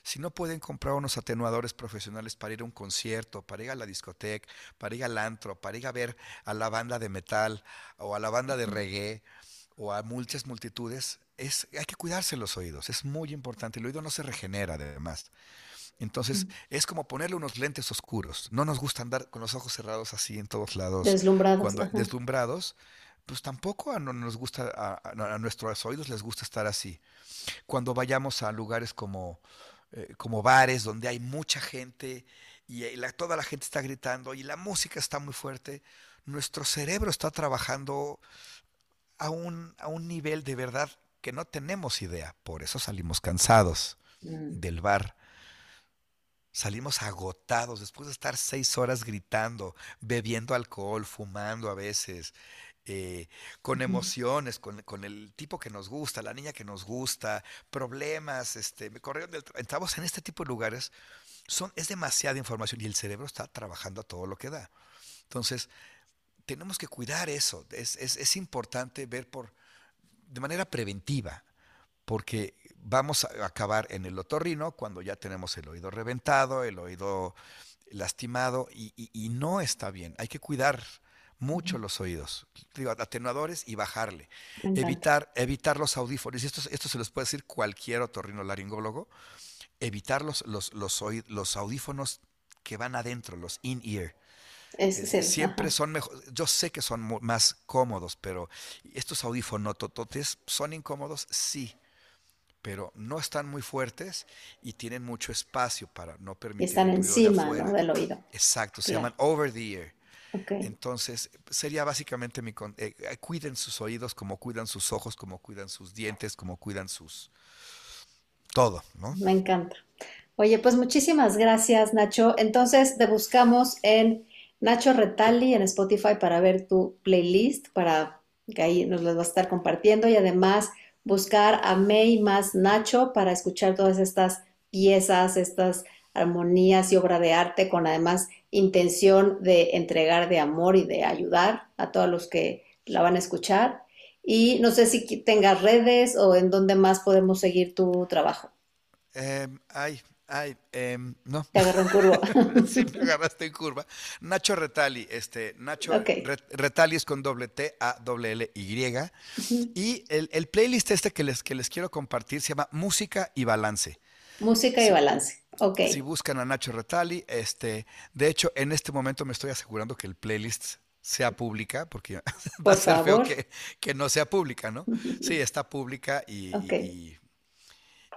Si no pueden comprar unos atenuadores profesionales para ir a un concierto, para ir a la discoteca, para ir al antro, para ir a ver a la banda de metal o a la banda de reggae, o a muchas multitudes, es, hay que cuidarse los oídos, es muy importante. El oído no se regenera además. Entonces, es como ponerle unos lentes oscuros. No nos gusta andar con los ojos cerrados así en todos lados. Deslumbrados. Cuando, deslumbrados. Pues tampoco a, no nos gusta, a, nuestros oídos les gusta estar así. Cuando vayamos a lugares como, eh, como bares donde hay mucha gente y, toda la gente está gritando y la música está muy fuerte, nuestro cerebro está trabajando a un, a un nivel de verdad que no tenemos idea. Por eso salimos cansados mm. del bar. Salimos agotados después de estar seis horas gritando, bebiendo alcohol, fumando a veces, eh, con emociones, con, con, el tipo que nos gusta, la niña que nos gusta, problemas, este, me corrieron del Entramos en este tipo de lugares, son, es demasiada información y el cerebro está trabajando a todo lo que da. Entonces, tenemos que cuidar eso. Es, importante ver por de manera preventiva, porque vamos a acabar en el otorrino cuando ya tenemos el oído reventado, el oído lastimado, y, no está bien. Hay que cuidar mucho los oídos, digo, atenuadores y bajarle. Evitar, evitar los audífonos, y esto, esto se los puede decir cualquier otorrino laringólogo, evitar los, los, los audífonos que van adentro, los in-ear siempre son mejor. Yo sé que son más cómodos, pero estos audífonos tototes son incómodos, sí, pero no están muy fuertes y tienen mucho espacio para no permitir. Están encima del oído. Exacto, se llaman over the ear. Entonces, sería básicamente mi... Eh, eh, cuiden sus oídos como cuidan sus ojos, como cuidan sus dientes, como cuidan sus... Todo, ¿no? Me encanta. Oye, pues muchísimas gracias, Nacho. Entonces, te buscamos en Nacho Retali en Spotify para ver tu playlist, para que ahí nos las va a estar compartiendo y además buscar a May más Nacho para escuchar todas estas piezas, estas armonías y obra de arte con además intención de entregar de amor y de ayudar a todos los que la van a escuchar. Y no sé si tengas redes o en dónde más podemos seguir tu trabajo. Eh, Ay, em, no. Te agarró en curva. sí, me agarraste en curva. Nacho Retali, este, Nacho Retali es con doble T, A, doble L, Y. Y el, playlist este que les, que les quiero compartir se llama Música y Balance. Música y Balance, ok. Si buscan a Nacho Retali, este, de hecho, en este momento me estoy asegurando que el playlist sea pública, porque va a ser feo que, no sea pública, ¿no? Sí, está pública y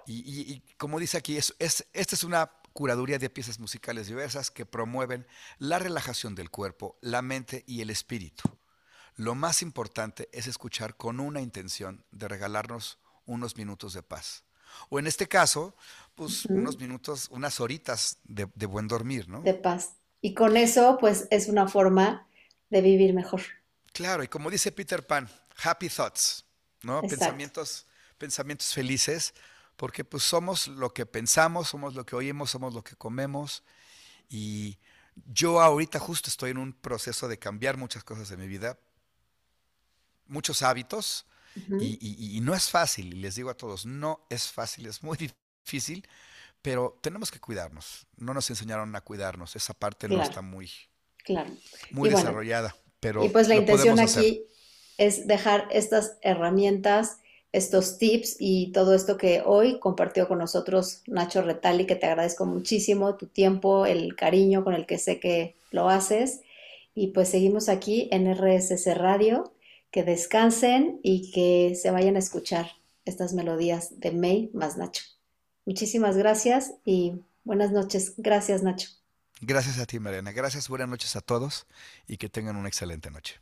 y, como dice aquí, es, esta es una curaduría de piezas musicales diversas que promueven la relajación del cuerpo, la mente y el espíritu. Lo más importante es escuchar con una intención de regalarnos unos minutos de paz. O en este caso, pues unos minutos, unas horitas de, buen dormir, ¿no? De paz. Y con eso, pues es una forma de vivir mejor. Claro, y como dice Peter Pan, happy thoughts, ¿no? Pensamientos, pensamientos felices porque pues somos lo que pensamos, somos lo que oímos, somos lo que comemos y yo ahorita justo estoy en un proceso de cambiar muchas cosas de mi vida, muchos hábitos y, no es fácil, y les digo a todos, no es fácil, es muy difícil, pero tenemos que cuidarnos, no nos enseñaron a cuidarnos, esa parte no está muy, muy desarrollada. pero y pues la intención aquí es dejar estas herramientas estos tips y todo esto que hoy compartió con nosotros Nacho Retali, que te agradezco muchísimo tu tiempo, el cariño con el que sé que lo haces. Y pues seguimos aquí en RSS Radio. Que descansen y que se vayan a escuchar estas melodías de May más Nacho. Muchísimas gracias y buenas noches. Gracias, Nacho. Gracias a ti, Mariana. Gracias, buenas noches a todos y que tengan una excelente noche.